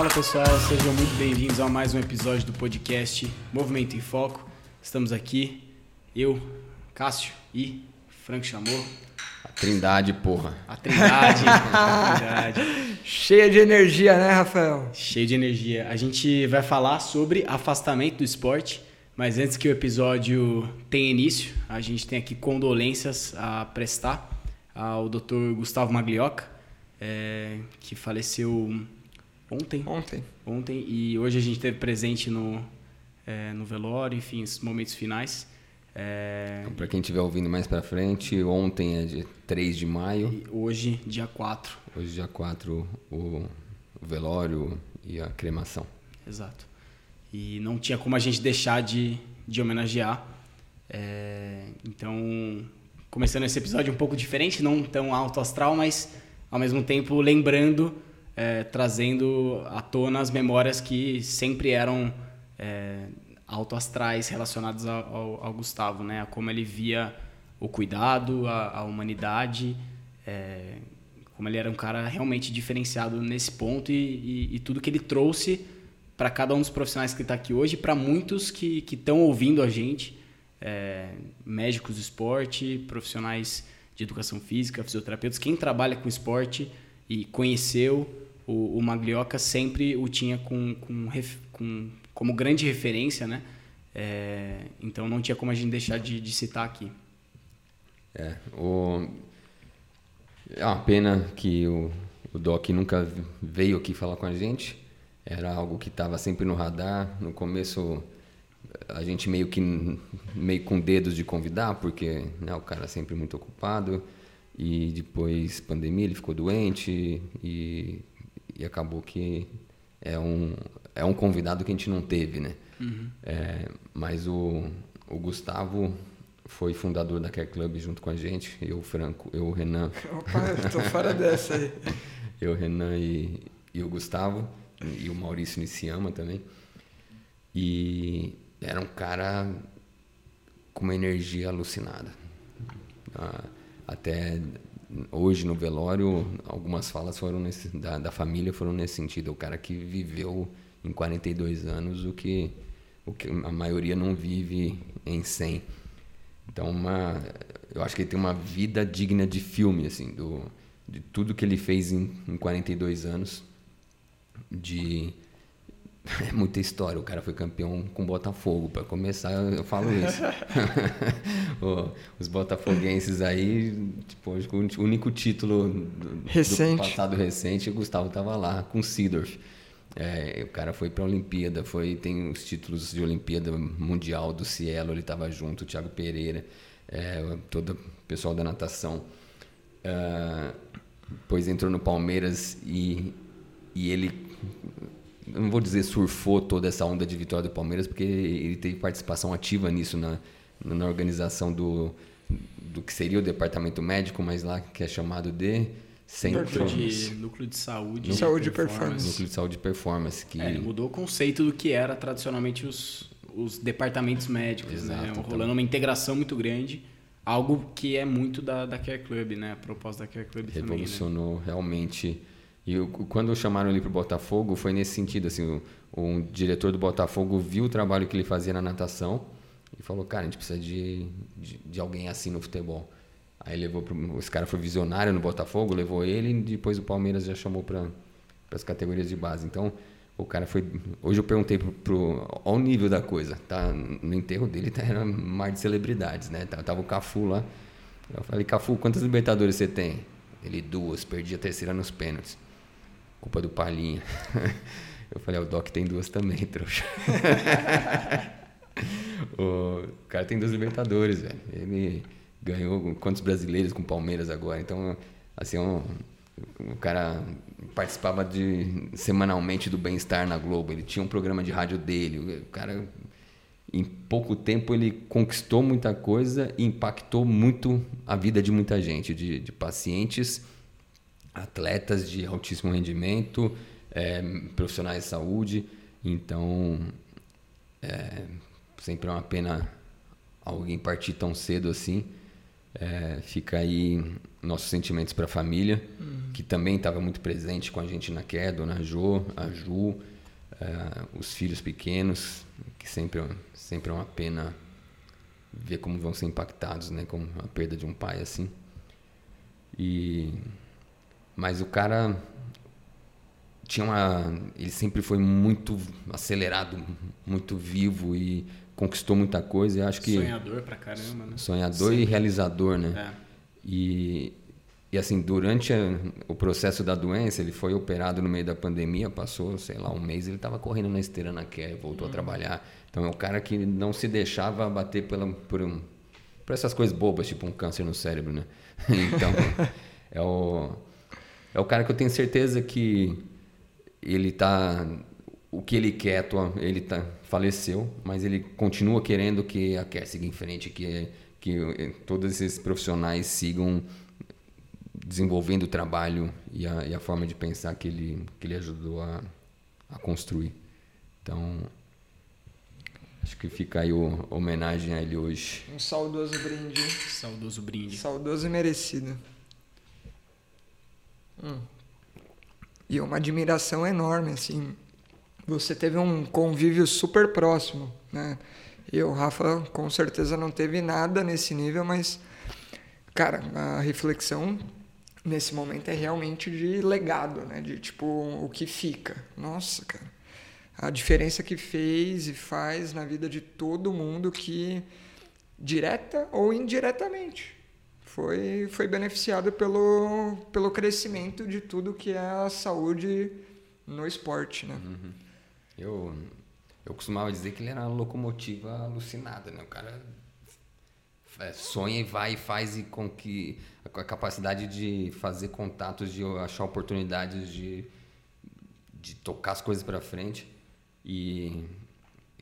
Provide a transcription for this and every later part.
Fala pessoal, sejam muito bem-vindos a mais um episódio do podcast Movimento em Foco. Estamos aqui, eu, Cássio e Franco Chamou. A trindade, porra. A trindade, a trindade. Cheia de energia, né, Rafael? Cheio de energia. A gente vai falar sobre afastamento do esporte, mas antes que o episódio tenha início, a gente tem aqui condolências a prestar ao Dr. Gustavo Maglioca, é, que faleceu ontem. Ontem. Ontem e hoje a gente teve presente no, é, no velório, enfim, os momentos finais. É, Então, pra quem estiver ouvindo mais pra frente, ontem é dia 3 de maio, e hoje, dia 4. hoje dia 4 o, o velório e a cremação. Exato. E não tinha como a gente deixar de, de homenagear. É, então, começando esse episódio um pouco diferente, não tão alto astral, mas ao mesmo tempo lembrando, é, trazendo à tona as memórias que sempre eram é, alto astrais relacionadas ao, ao, ao Gustavo, né? A como ele via o cuidado, a, a humanidade, é, como ele era um cara realmente diferenciado nesse ponto e, e, e tudo que ele trouxe para cada um dos profissionais que está aqui hoje, para muitos que estão ouvindo a gente, é, médicos do esporte, profissionais de educação física, fisioterapeutas, quem trabalha com esporte e conheceu o, o Maglioca sempre o tinha com, com, com- como grande referência, né? É, então não tinha como a gente deixar de, de citar aqui. É, o... é uma pena que o, o Doc nunca veio aqui falar com a gente. Era algo que estava sempre no radar. No começo, a gente meio que meio com dedos de convidar, porque né, o cara é sempre muito ocupado. E depois, pandemia, ele ficou doente e, e acabou que é um, é um convidado que a gente não teve, né? É, mas o, o Gustavo foi fundador da Care Club junto com a gente, eu, o Franco, eu, o Renan, Opa, eu tô fora dessa aí. eu, o Renan e, e o Gustavo, e o Maurício Niciama também. E era um cara com uma energia alucinada. Ah, até hoje no velório, algumas falas foram nesse, da, da família foram nesse sentido. O cara que viveu em 42 anos o que, o que a maioria não vive em 100. Então, uma, eu acho que ele tem uma vida digna de filme, assim, do, de tudo que ele fez em, em 42 anos. De. É muita história. O cara foi campeão com Botafogo. Para começar, eu falo isso. Os botafoguenses aí, tipo, o único título do, Recente. do passado recente, o Gustavo tava lá com o Seedorf. É, o cara foi para a Olimpíada, foi tem os títulos de Olimpíada Mundial do Cielo, ele estava junto, o Thiago Pereira, é, todo o pessoal da natação. Ah, depois entrou no Palmeiras e, e ele, não vou dizer surfou toda essa onda de vitória do Palmeiras, porque ele teve participação ativa nisso na, na organização do, do que seria o departamento médico, mas lá que é chamado de Centro Núcleo de, núcleo de saúde. Saúde e performance. Núcleo de Saúde e Performance, que É, ele mudou o conceito do que era tradicionalmente os, os departamentos médicos, né? Exato, Rolando então. uma integração muito grande. Algo que é muito da, da Care Club, né? A proposta da Care Club também, né? revolucionou realmente. E o- quando chamaram ele para o Botafogo, foi nesse sentido, assim, o, o diretor do Botafogo viu o trabalho que ele fazia na natação e falou, cara, a gente precisa de, de, de alguém assim no futebol. Aí levou pro, esse cara foi visionário no Botafogo, levou ele e depois o Palmeiras já chamou para as categorias de base. Então, o cara foi. Hoje eu perguntei pro, pro olha o nível da coisa, tá? No enterro dele tá, era mar de celebridades, né? Tava, tava o Cafu lá. Eu falei, Cafu, quantas Libertadores você tem? Ele, duas, perdi a terceira nos pênaltis. Culpa do Palinha. Eu falei, "Ah, o Doc tem duas também, trouxa. o cara tem duas Libertadores, velho. Ele ganhou quantos brasileiros com Palmeiras agora? Então, assim, um, o cara participava de semanalmente do Bem-Estar na Globo. Ele tinha um programa de rádio dele. O cara, em pouco tempo, ele conquistou muita coisa e impactou muito a vida de muita gente, de, de pacientes, atletas de altíssimo rendimento, eh, profissionais de saúde. Então, é, sempre é uma pena alguém partir tão cedo assim. É, fica aí nossos sentimentos para a família, que também estava muito presente com a gente na queda, na Jo, a Ju, é, os filhos pequenos, que sempre, sempre é uma pena ver como vão ser impactados, né, com a perda de um pai assim. E mas o cara tinha uma ele sempre foi muito acelerado, muito vivo e conquistou muita coisa. Eu acho que sonhador pra caramba, né? Sonhador Sim. e realizador, né? É. E e assim, durante o processo da doença, ele foi operado no meio da pandemia, passou, sei lá, um mês, ele estava correndo na esteira na Care, voltou uhum. a trabalhar. Então é um cara que não se deixava bater pela, por, um, por essas coisas bobas, tipo um câncer no cérebro, né? Então, é o, é o cara que eu tenho certeza que ele tá o que ele quer, ele tá faleceu, mas ele continua querendo que a Care siga em frente, que que todos esses profissionais sigam desenvolvendo o trabalho e a, e a, forma de pensar que ele, que ele ajudou a, a construir. Então, acho que fica aí o, a homenagem a ele hoje. Um saudoso brinde. Saudoso brinde. Saudoso e merecido. Hum. E uma admiração enorme, assim. Você teve um convívio super próximo, né? Eu, Rafa, com certeza não teve nada nesse nível, mas, cara, a reflexão nesse momento é realmente de legado, né? De tipo, o que fica. Nossa, cara. A diferença que fez e faz na vida de todo mundo que, direta ou indiretamente, foi, foi beneficiado pelo, pelo crescimento de tudo que é a saúde no esporte, né? Uhum. Eu, eu costumava dizer que ele era uma locomotiva alucinada, né? O cara é, sonha e vai e faz e com que a capacidade de fazer contatos, de achar oportunidades de, de tocar as coisas para frente. E,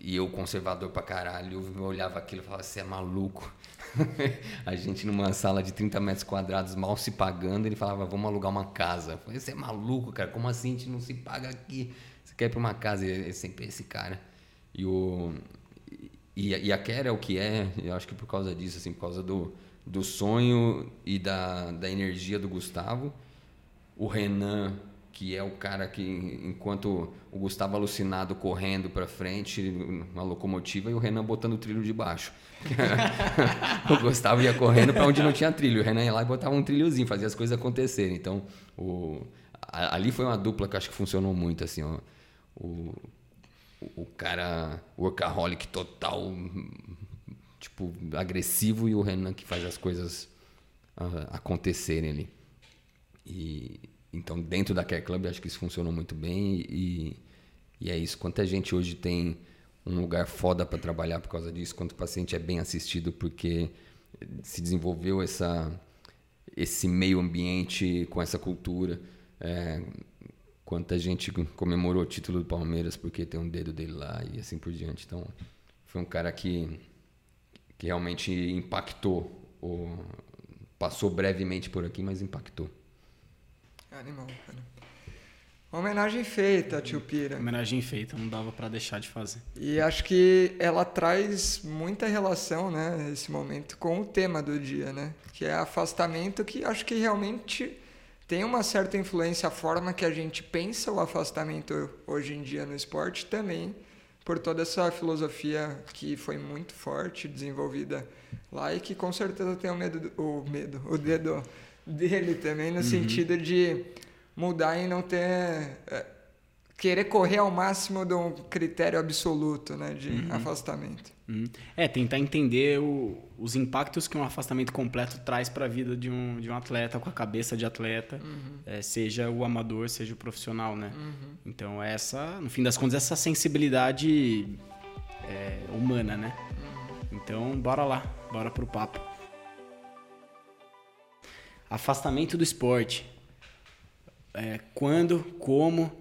e eu, conservador pra caralho, eu olhava aquilo e falava: Você é maluco. a gente numa sala de 30 metros quadrados, mal se pagando, ele falava: Vamos alugar uma casa. Eu falei: Você é maluco, cara, como assim a gente não se paga aqui? Você quer ir pra uma casa? E é sempre esse cara. E o. E, e a Kera é o que é, eu acho que por causa disso, assim, por causa do, do sonho e da, da energia do Gustavo. O Renan, que é o cara que, enquanto o Gustavo alucinado correndo para frente, uma locomotiva, e o Renan botando o trilho de baixo. o Gustavo ia correndo para onde não tinha trilho, o Renan ia lá e botava um trilhozinho, fazia as coisas acontecerem. Então, o, ali foi uma dupla que acho que funcionou muito, assim, ó. O, o cara workaholic total, tipo, agressivo e o Renan que faz as coisas uh, acontecerem ali. E então dentro da Care Club acho que isso funcionou muito bem e, e é isso. Quanta gente hoje tem um lugar foda para trabalhar por causa disso, quanto o paciente é bem assistido porque se desenvolveu essa esse meio ambiente com essa cultura. É, quanta gente comemorou o título do Palmeiras porque tem um dedo dele lá e assim por diante. Então, foi um cara que, que realmente impactou. O, passou brevemente por aqui, mas impactou. Animal, cara. homenagem feita, tio Pira. Homenagem feita, não dava para deixar de fazer. E acho que ela traz muita relação, né, esse momento com o tema do dia, né? Que é afastamento, que acho que realmente tem uma certa influência a forma que a gente pensa o afastamento hoje em dia no esporte também por toda essa filosofia que foi muito forte desenvolvida lá e que com certeza tem o medo o medo o dedo dele também no uhum. sentido de mudar e não ter é, querer correr ao máximo de um critério absoluto né, de uhum. afastamento. Uhum. É, tentar entender o, os impactos que um afastamento completo traz para a vida de um, de um atleta, com a cabeça de atleta, uhum. é, seja o amador, seja o profissional, né? Uhum. Então, essa, no fim das contas, essa sensibilidade é, humana, né? Uhum. Então, bora lá, bora pro papo. Afastamento do esporte. É, quando, como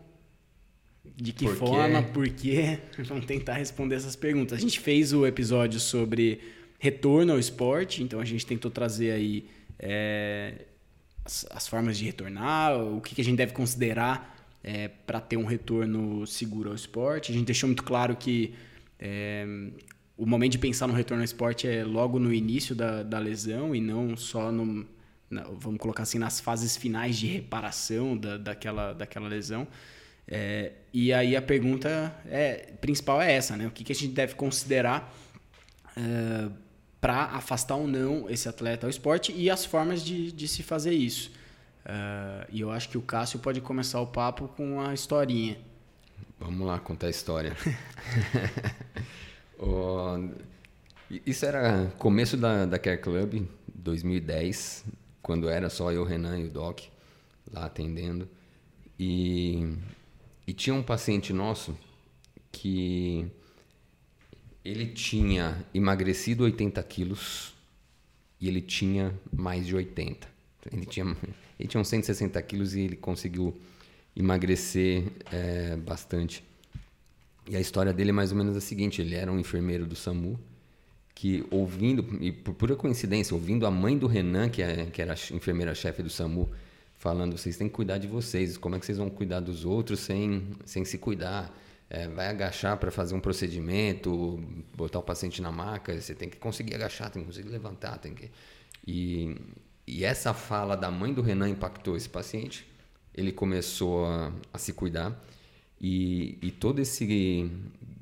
de que por forma, por quê? Vamos tentar responder essas perguntas. A gente fez o episódio sobre retorno ao esporte, então a gente tentou trazer aí é, as, as, formas de retornar, o que, que a gente deve considerar é, para ter um retorno seguro ao esporte. A gente deixou muito claro que é, o momento de pensar no retorno ao esporte é logo no início da, da lesão e não só no, vamos colocar assim, nas fases finais de reparação da, daquela, daquela lesão. É, e aí a pergunta é, principal é essa, né? O que, que a gente deve considerar é, para afastar ou não esse atleta ao esporte e as formas de, de se fazer isso. Uh, e eu acho que o Cássio pode começar o papo com a historinha. Vamos lá contar a história. isso era começo da, da Care Club, 2010, quando era só eu, Renan e o Doc lá atendendo. E, e tinha um paciente nosso que ele tinha emagrecido 80 quilos e ele tinha mais de 80. Ele tinha, ele tinha uns 160 quilos e ele conseguiu emagrecer é, bastante. E a história dele é mais ou menos a seguinte: ele era um enfermeiro do SAMU que, ouvindo, e por pura coincidência, ouvindo a mãe do Renan, que, é, que era enfermeira-chefe do SAMU, falando: vocês têm que cuidar de vocês, como é que vocês vão cuidar dos outros sem, sem se cuidar? É, vai agachar para fazer um procedimento, botar o paciente na maca, você tem que conseguir agachar, tem que conseguir levantar, tem que. E, e essa fala da mãe do Renan impactou esse paciente. Ele começou a, a se cuidar e, e todo esse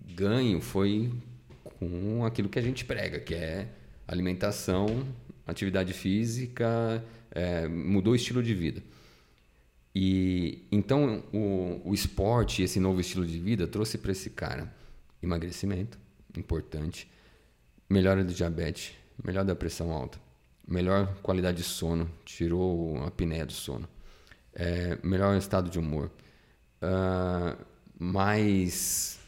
ganho foi com aquilo que a gente prega, que é alimentação, atividade física, é, mudou o estilo de vida. E então o, o esporte, esse novo estilo de vida, trouxe para esse cara emagrecimento, importante, melhora do diabetes, melhora da pressão alta, melhor qualidade de sono, tirou a apneia do sono, é, melhor estado de humor, uh, mais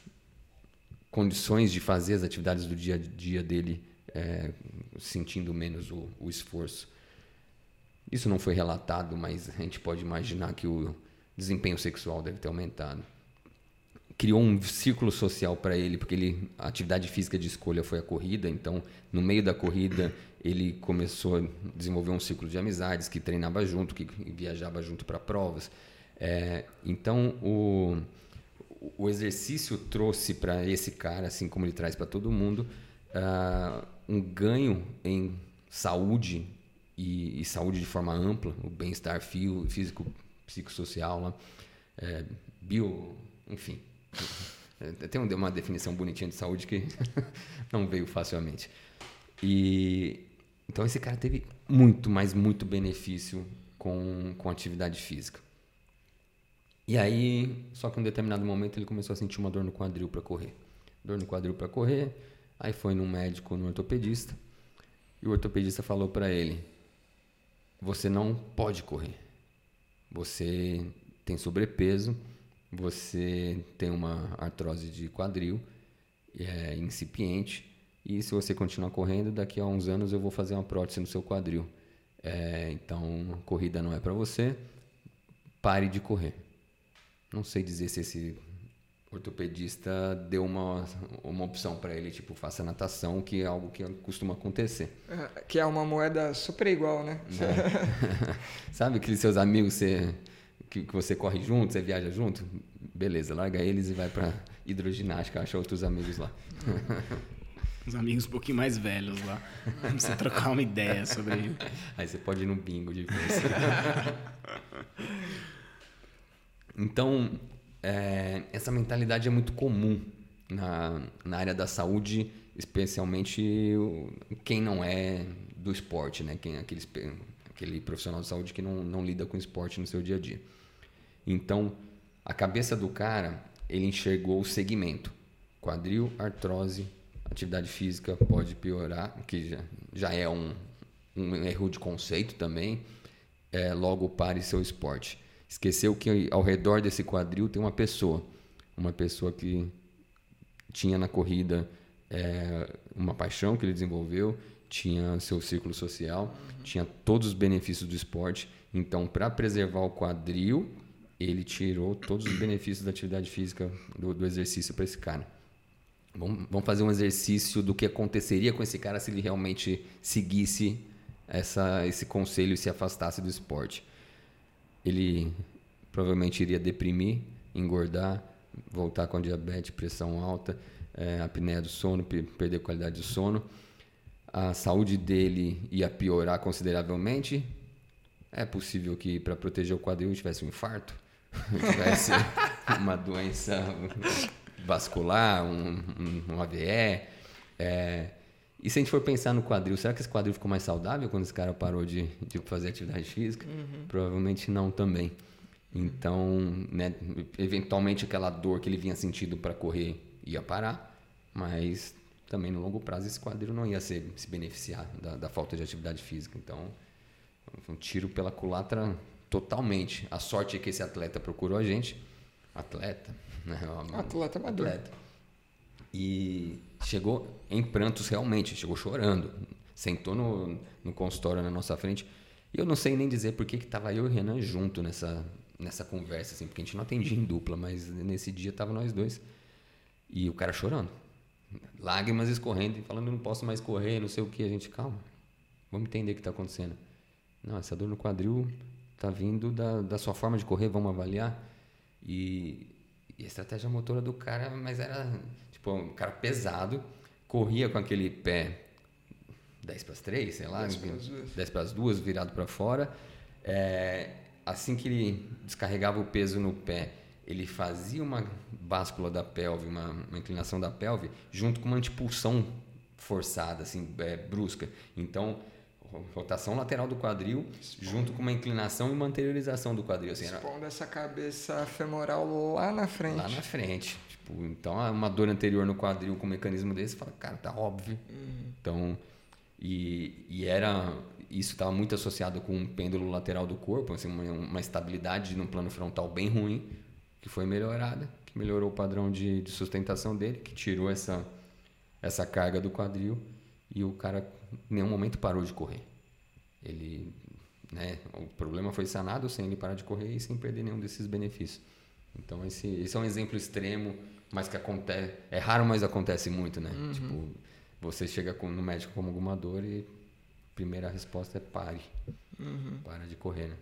condições de fazer as atividades do dia a dia dele, é, sentindo menos o, o esforço. Isso não foi relatado, mas a gente pode imaginar que o desempenho sexual deve ter aumentado. Criou um círculo social para ele, porque ele, a atividade física de escolha foi a corrida, então, no meio da corrida, ele começou a desenvolver um ciclo de amizades, que treinava junto, que viajava junto para provas. É, então, o, o exercício trouxe para esse cara, assim como ele traz para todo mundo, uh, um ganho em saúde e, e, saúde de forma ampla, o bem-estar físico, psicossocial, né? é, bio, enfim. Tem uma definição bonitinha de saúde que não veio facilmente. E então esse cara teve muito, mas muito benefício com, com atividade física. E aí, só que em um determinado momento ele começou a sentir uma dor no quadril para correr. Dor no quadril para correr. Aí foi num médico, no ortopedista. E o ortopedista falou para ele: Você não pode correr. Você tem sobrepeso, você tem uma artrose de quadril, é incipiente e se você continuar correndo, daqui a uns anos eu vou fazer uma prótese no seu quadril. É, então, corrida não é para você. Pare de correr. Não sei dizer se esse ortopedista deu uma, uma opção para ele, tipo, faça natação, que é algo que costuma acontecer. É, que é uma moeda super igual, né? É. Sabe aqueles seus amigos você, que, que você corre junto, você viaja junto? Beleza, larga eles e vai para hidroginástica, acha outros amigos lá. uns amigos um pouquinho mais velhos lá. Pra você trocar uma ideia sobre isso. Aí você pode ir no bingo de vez. então, é, essa mentalidade é muito comum na, na área da saúde, especialmente quem não é do esporte, né? Quem, aquele, aquele profissional de saúde que não, não lida com esporte no seu dia a dia. Então, a cabeça do cara, ele enxergou o segmento. Quadril, artrose, atividade física pode piorar, que já, já é um, um erro de conceito também. É, logo pare seu esporte. Esqueceu que ao redor desse quadril tem uma pessoa, uma pessoa que tinha na corrida é, uma paixão que ele desenvolveu, tinha seu círculo social, uhum. tinha todos os benefícios do esporte. Então, para preservar o quadril, ele tirou todos os benefícios da atividade física, do, do exercício para esse cara. Vamos fazer um exercício do que aconteceria com esse cara se ele realmente seguisse essa, esse conselho e se afastasse do esporte. Ele provavelmente iria deprimir, engordar, voltar com diabetes, pressão alta, é, apneia do sono, perder qualidade de sono. A saúde dele ia piorar consideravelmente. É possível que para proteger o quadril tivesse um infarto, tivesse uma doença vascular, um, um, um AVE. É, e se a gente for pensar no quadril, será que esse quadril ficou mais saudável quando esse cara parou de, de fazer atividade física? Uhum. Provavelmente não também. Então, né, eventualmente aquela dor que ele vinha sentindo para correr ia parar, mas também no longo prazo esse quadril não ia ser, se beneficiar da, da falta de atividade física. Então, um tiro pela culatra totalmente. A sorte é que esse atleta procurou a gente. Atleta, né? Atleta amador. Atleta. E chegou em prantos realmente, chegou chorando. Sentou no, no consultório na nossa frente. E eu não sei nem dizer por que estava eu e o Renan junto nessa, nessa conversa, assim, porque a gente não atendia em dupla, mas nesse dia tava nós dois. E o cara chorando. Lágrimas escorrendo e falando, não posso mais correr, não sei o que. A gente, calma, vamos entender o que está acontecendo. Não, essa dor no quadril está vindo da, da sua forma de correr, vamos avaliar. E, e a estratégia motora do cara, mas era tipo um cara pesado, corria com aquele pé 10 para as 3, sei lá, 10 para as 2, virado para fora. É, assim que ele descarregava o peso no pé, ele fazia uma báscula da pelve, uma, uma inclinação da pelve, junto com uma antipulsão forçada, assim, é, brusca. Então, rotação lateral do quadril, junto com uma inclinação e uma anteriorização do quadril. Assim, Expondo era... essa cabeça femoral lá na frente. Lá na frente. Tipo, então, uma dor anterior no quadril com um mecanismo desse, fala, cara, tá óbvio. Uhum. Então, e, e era... Isso estava muito associado com um pêndulo lateral do corpo, assim, uma, uma estabilidade no plano frontal bem ruim, que foi melhorada, que melhorou o padrão de, de sustentação dele, que tirou essa, essa carga do quadril e o cara em nenhum momento parou de correr. Ele, né, o problema foi sanado sem ele parar de correr e sem perder nenhum desses benefícios. Então esse, esse é um exemplo extremo, mas que acontece, é raro, mas acontece muito, né? Uhum. Tipo, você chega com, no médico com alguma dor e a primeira resposta é pare. Uhum. Para de correr, né?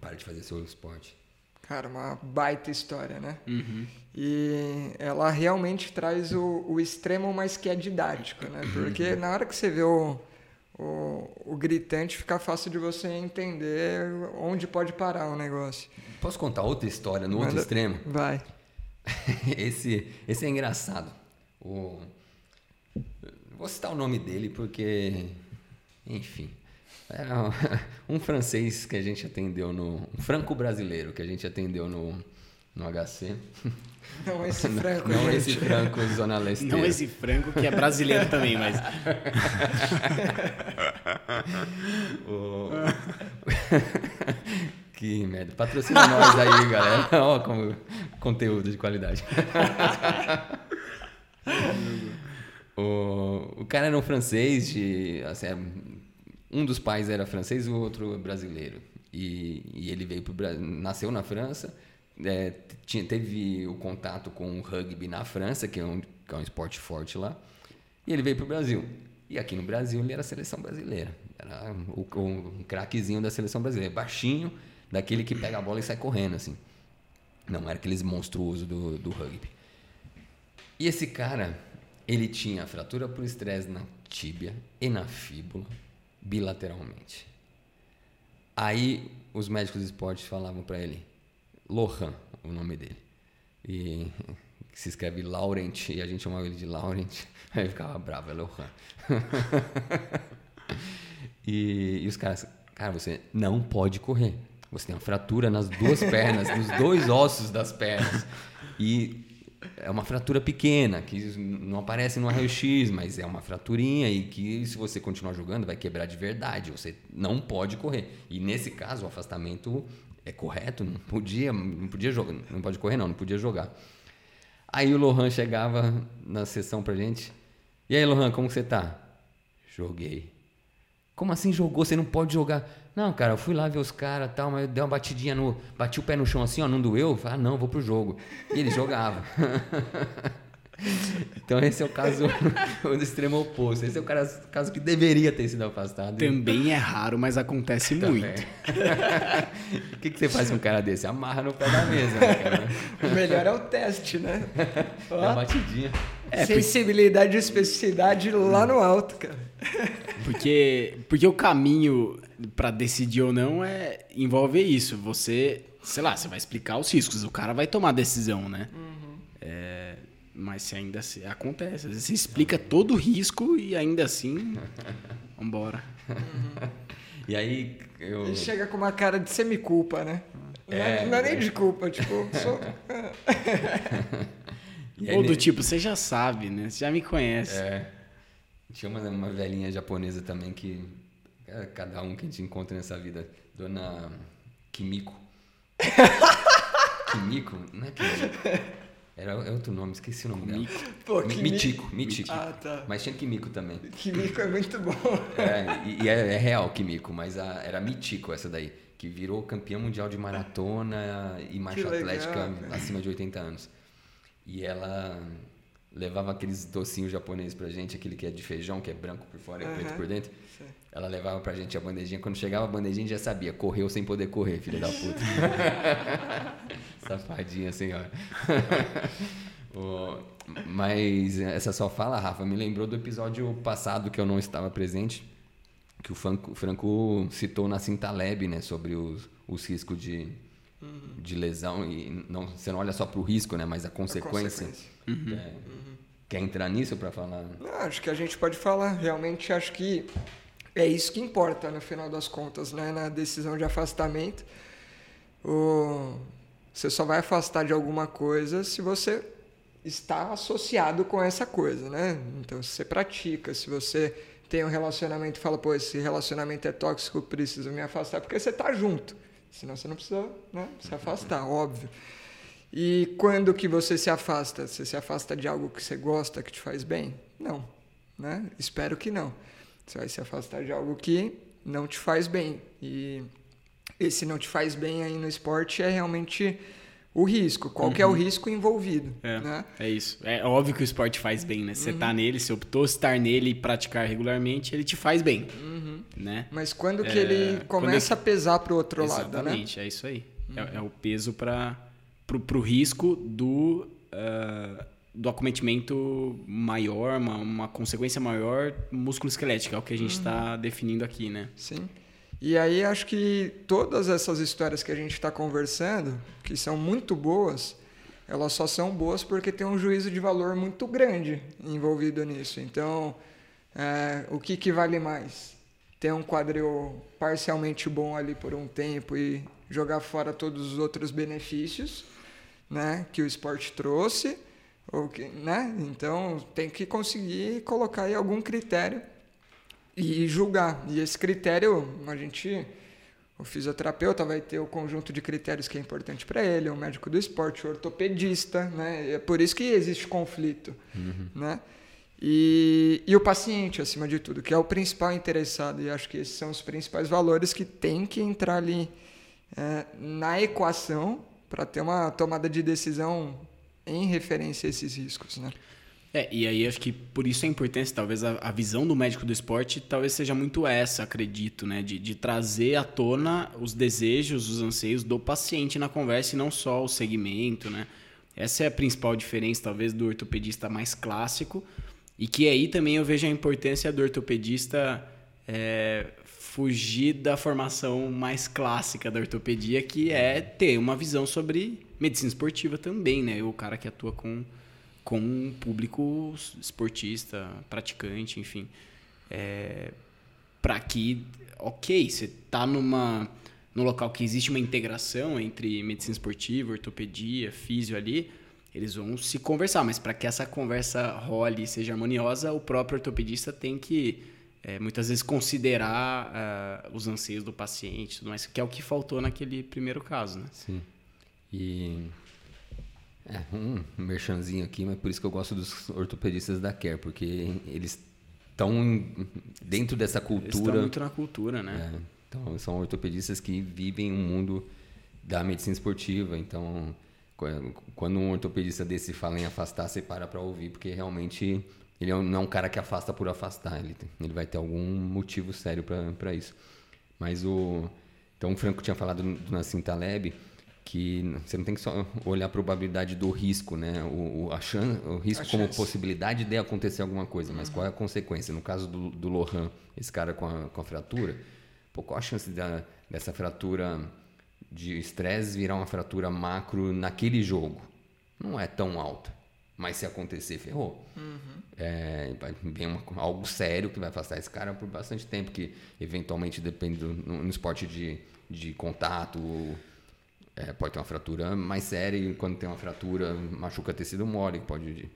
Para de fazer seu esporte. Cara, uma baita história, né? Uhum. E ela realmente traz o, o extremo, mas que é didático, né? Porque uhum. na hora que você vê o, o, o, gritante, fica fácil de você entender onde pode parar o negócio. Posso contar outra história no Manda, outro extremo? Vai. esse, esse é engraçado. O, vou citar o nome dele porque, enfim, era um francês que a gente atendeu no. Um franco-brasileiro que a gente atendeu no, no HC. Não esse franco. Não, não esse franco Zona Leste. Não esse franco que é brasileiro também, mas. o... que merda. Patrocina nós aí, galera. Ó, como conteúdo de qualidade. o... o cara era um francês de. Assim, é um dos pais era francês e o outro brasileiro. E, e ele veio pro Brasil, nasceu na França, é, tinha, teve o contato com o rugby na França, que é, um, que é um esporte forte lá, e ele veio para o Brasil. E aqui no Brasil ele era a seleção brasileira. Era o, o, um craquezinho da seleção brasileira, baixinho, daquele que pega a bola e sai correndo, assim. Não era aqueles monstruosos do, do rugby. E esse cara, ele tinha fratura por estresse na tíbia e na fíbula bilateralmente. Aí os médicos de esporte falavam para ele, Lohan, o nome dele. E se escreve Laurent, e a gente chamava ele de Laurent. Aí ele ficava bravo, é Lohan. e, e os caras, cara, você não pode correr. Você tem uma fratura nas duas pernas, nos dois ossos das pernas. E é uma fratura pequena, que não aparece no raio-x, mas é uma fraturinha e que se você continuar jogando vai quebrar de verdade. Você não pode correr. E nesse caso o afastamento é correto, não podia, não podia jogar, não pode correr não, não podia jogar. Aí o Lohan chegava na sessão pra gente. E aí, Lohan, como você tá? Joguei. Como assim jogou? Você não pode jogar. Não, cara, eu fui lá ver os caras tal, mas eu dei uma batidinha no. Bati o pé no chão assim, ó, não doeu? Ah, não, vou pro jogo. E ele jogava. então esse é o caso do extremo oposto. Esse é o caso, caso que deveria ter sido afastado. Também é raro, mas acontece muito. o que, que você faz com um cara desse? Amarra no pé da mesa, né, O melhor é o teste, né? É uma batidinha. É, porque- Sensibilidade e especificidade lá no alto, cara. Porque, porque o caminho pra decidir ou não é envolve isso. Você, sei lá, você vai explicar os riscos, o cara vai tomar a decisão, né? É, mas se ainda se, acontece, às vezes você explica todo o risco e ainda assim, vambora. E aí eu. Ele chega com uma cara de semi-culpa, né? Não é, É, não é nem é. de culpa, tipo, sou... e aí Ou do ne- tipo, você já sabe, né? Você já me conhece. É. Tinha uma, uma velhinha japonesa também que. É, Cada um que a gente encontra nessa vida. Dona Kimiko. Kimiko? Não é Kimiko. Era outro nome, esqueci o nome dela. Pô, Mi- Kimi- Michiko, Michiko. Ah, tá. Mas tinha Kimiko também. Químico é muito bom. É, e, e é, é real Kimiko, mas a- era Michiko essa daí, que virou campeã mundial de maratona e marcha legal, atlética cara. acima de 80 anos. E ela levava aqueles docinhos japoneses pra gente, aquele que é de feijão, que é branco por fora e Aham. preto por dentro. Sei. Ela levava pra gente a bandejinha. Quando chegava a bandejinha, já sabia. Correu sem poder correr, filha da puta. Safadinha, senhora. O- Mas essa só fala, Rafa, me lembrou do episódio passado que eu não estava presente, que o Franco, Franco citou na Cintaleb, né, sobre os, os riscos de, de lesão. E não, você não olha só pro risco, né, mas a consequência. consequência. É. Quer entrar nisso para falar? Não, acho que a gente pode falar. Realmente acho que é isso que importa no final das contas, né? Na decisão de afastamento. O... Você só vai afastar de alguma coisa se você está associado com essa coisa, né? Então, se você pratica, se você tem um relacionamento e fala, pô, esse relacionamento é tóxico, preciso me afastar, porque você tá junto. Senão você não precisa né, se afastar, óbvio. E quando que você se afasta? Você se afasta de algo que você gosta, que te faz bem? Não, né? Espero que não. Você vai se afastar de algo que não te faz bem. E esse não te faz bem aí no esporte é realmente o risco. Qual que é o risco envolvido, É, né? é isso. É óbvio que o esporte faz bem, né? Você tá nele, você optou estar nele e praticar regularmente, ele te faz bem, né? Mas quando que É, ele começa a pesar pro outro lado, né? Exatamente, é isso aí. É, é o peso para pro, pro risco do ah, do acometimento maior, uma, uma consequência maior músculo-esquelética, é o que a gente está definindo aqui, né? Sim. E aí acho que todas essas histórias que a gente está conversando, que são muito boas, elas só são boas porque tem um juízo de valor muito grande envolvido nisso. Então, é, o que, que vale mais? Ter um quadril parcialmente bom ali por um tempo e jogar fora todos os outros benefícios né, que o esporte trouxe, ou que, né? Então tem que conseguir colocar aí algum critério e julgar. E esse critério, a gente, o fisioterapeuta vai ter o conjunto de critérios que é importante para ele, o médico do esporte, o ortopedista, né? É por isso que existe conflito, né? E, e o paciente, acima de tudo, que é o principal interessado. E acho que esses são os principais valores que tem que entrar ali é, na equação para ter uma tomada de decisão em referência a esses riscos, né? É, e aí acho que por isso a importância, talvez a, a visão do médico do esporte talvez seja muito essa, acredito, né? De, de trazer à tona os desejos, os anseios do paciente na conversa e não só o segmento, né? Essa é a principal diferença, talvez, do ortopedista mais clássico. E que aí também eu vejo a importância do ortopedista é, fugir da formação mais clássica da ortopedia, que é ter uma visão sobre medicina esportiva também, né? O cara que atua com com um público esportista, praticante, enfim. É, para que, ok, você tá numa no local que existe uma integração entre medicina esportiva, ortopedia, físio ali, eles vão se conversar, mas para que essa conversa role e seja harmoniosa, o próprio ortopedista tem que é, muitas vezes considerar ah, os anseios do paciente, tudo mais, que é o que faltou naquele primeiro caso, né? Sim. E. É, um merchanzinho aqui, mas por isso que eu gosto dos ortopedistas da Care, porque eles estão dentro dessa Eles estão cultura. muito na cultura, né? É, então, são ortopedistas que vivem um mundo da medicina esportiva. Então, qu- quando um ortopedista desse fala em afastar, você para para ouvir, porque realmente ele é não é um cara que afasta por afastar. Ele, ele vai ter algum motivo sério para isso. Mas o. Então, o Franco tinha falado do Nassim Taleb. que você não tem que só olhar a probabilidade do risco, né? O, o, a o risco a como chance. possibilidade de acontecer alguma coisa, mas uhum. qual é a consequência? No caso do, do Lohan, esse cara com a, com a fratura, pô, qual a chance da, dessa fratura de estresse virar uma fratura macro naquele jogo? Não é tão alta, mas se acontecer, ferrou. Uhum. É, vem uma, algo sério que vai afastar esse cara por bastante tempo, que eventualmente depende do, no, no esporte de, de contato é, pode ter uma fratura mais séria e quando tem uma fratura machuca tecido mole, pode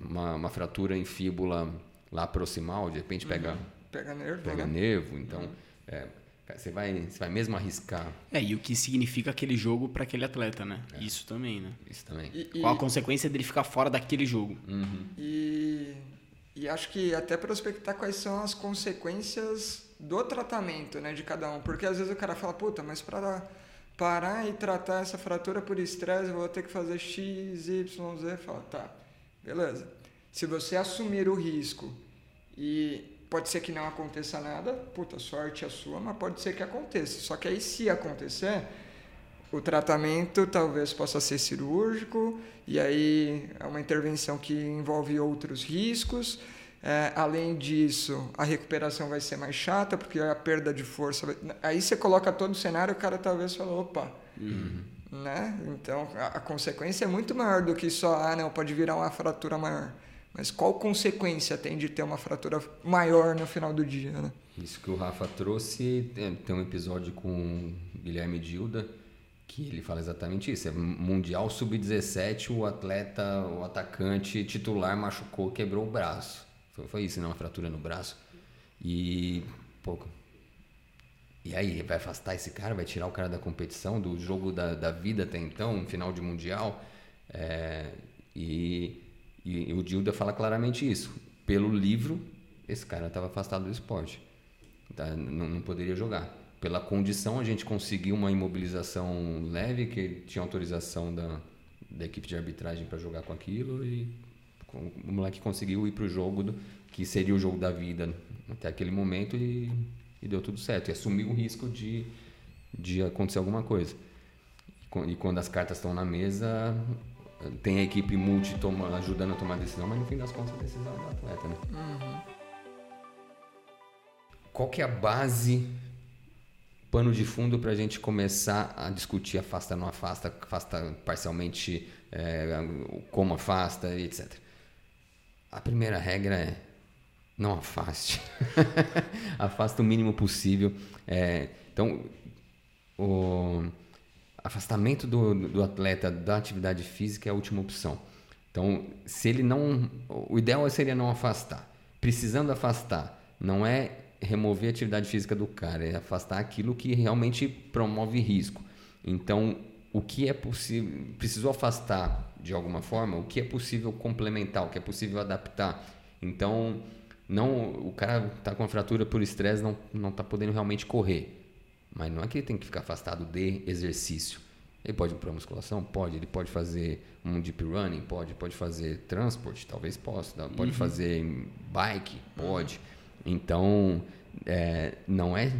uma, uma fratura em fíbula lá proximal, de repente pega uhum. pega nervo, pega né? nervo, então uhum. é, você vai você vai mesmo arriscar. É, e o que significa aquele jogo para aquele atleta, né? É. Isso também, né? Isso também. E, Qual a consequência dele ficar fora daquele jogo? Uhum. E e acho que até prospectar quais são as consequências do tratamento, né, de cada um, porque às vezes o cara fala, puta, mas para parar e tratar essa fratura por estresse, eu vou ter que fazer X, Y, Z. Fala, tá, beleza. Se você assumir o risco e pode ser que não aconteça nada, puta, sorte a sua, mas pode ser que aconteça. Só que aí, se acontecer, o tratamento talvez possa ser cirúrgico, e aí é uma intervenção que envolve outros riscos. É, além disso, a recuperação vai ser mais chata, porque a perda de força. Vai... Aí você coloca todo o cenário, o cara talvez fala, opa. Uhum. Né? Então a, a, consequência é muito maior do que só, ah, não, pode virar uma fratura maior. Mas qual consequência tem de ter uma fratura maior no final do dia? Né? Isso que o Rafa trouxe, tem um episódio com Guilherme Dilda, que ele fala exatamente isso. É Mundial Sub-17, o atleta, o atacante titular machucou, quebrou o braço. Foi, foi isso, né? Uma fratura no braço. E, pô, e aí, vai afastar esse cara? Vai tirar o cara da competição, do jogo da, da vida até então, final de Mundial? É, e, e, o Dilda fala claramente isso. Pelo livro, esse cara estava afastado do esporte. Tá? Não, não poderia jogar. Pela condição, a gente conseguiu uma imobilização leve, que tinha autorização da, da equipe de arbitragem para jogar com aquilo e o moleque conseguiu ir para o jogo do, que seria o jogo da vida até aquele momento e, e deu tudo certo. E assumiu o risco de, de acontecer alguma coisa. E quando as cartas estão na mesa, tem a equipe multi toma, ajudando a tomar a decisão, mas no fim das contas a decisão é do atleta. Né? Uhum. Qual que é a base, pano de fundo para a gente começar a discutir afasta, não afasta, afasta parcialmente, é, como afasta, etc. A primeira regra é não afaste. Afasta o mínimo possível. É, então, o afastamento do, do atleta da atividade física é a última opção. Então, se ele não. O ideal seria não afastar. Precisando afastar, não é remover a atividade física do cara, é afastar aquilo que realmente promove risco. Então, o que é possível. Precisou afastar de alguma forma o que é possível complementar, o que é possível adaptar. Então, não o cara está com fratura por estresse, não está podendo realmente correr. Mas não é que ele tem que ficar afastado de exercício. Ele pode ir para musculação? Pode. Ele pode fazer um deep running? Pode. Pode fazer transporte? Talvez possa. Pode uhum. fazer bike? Pode. Então, é, não é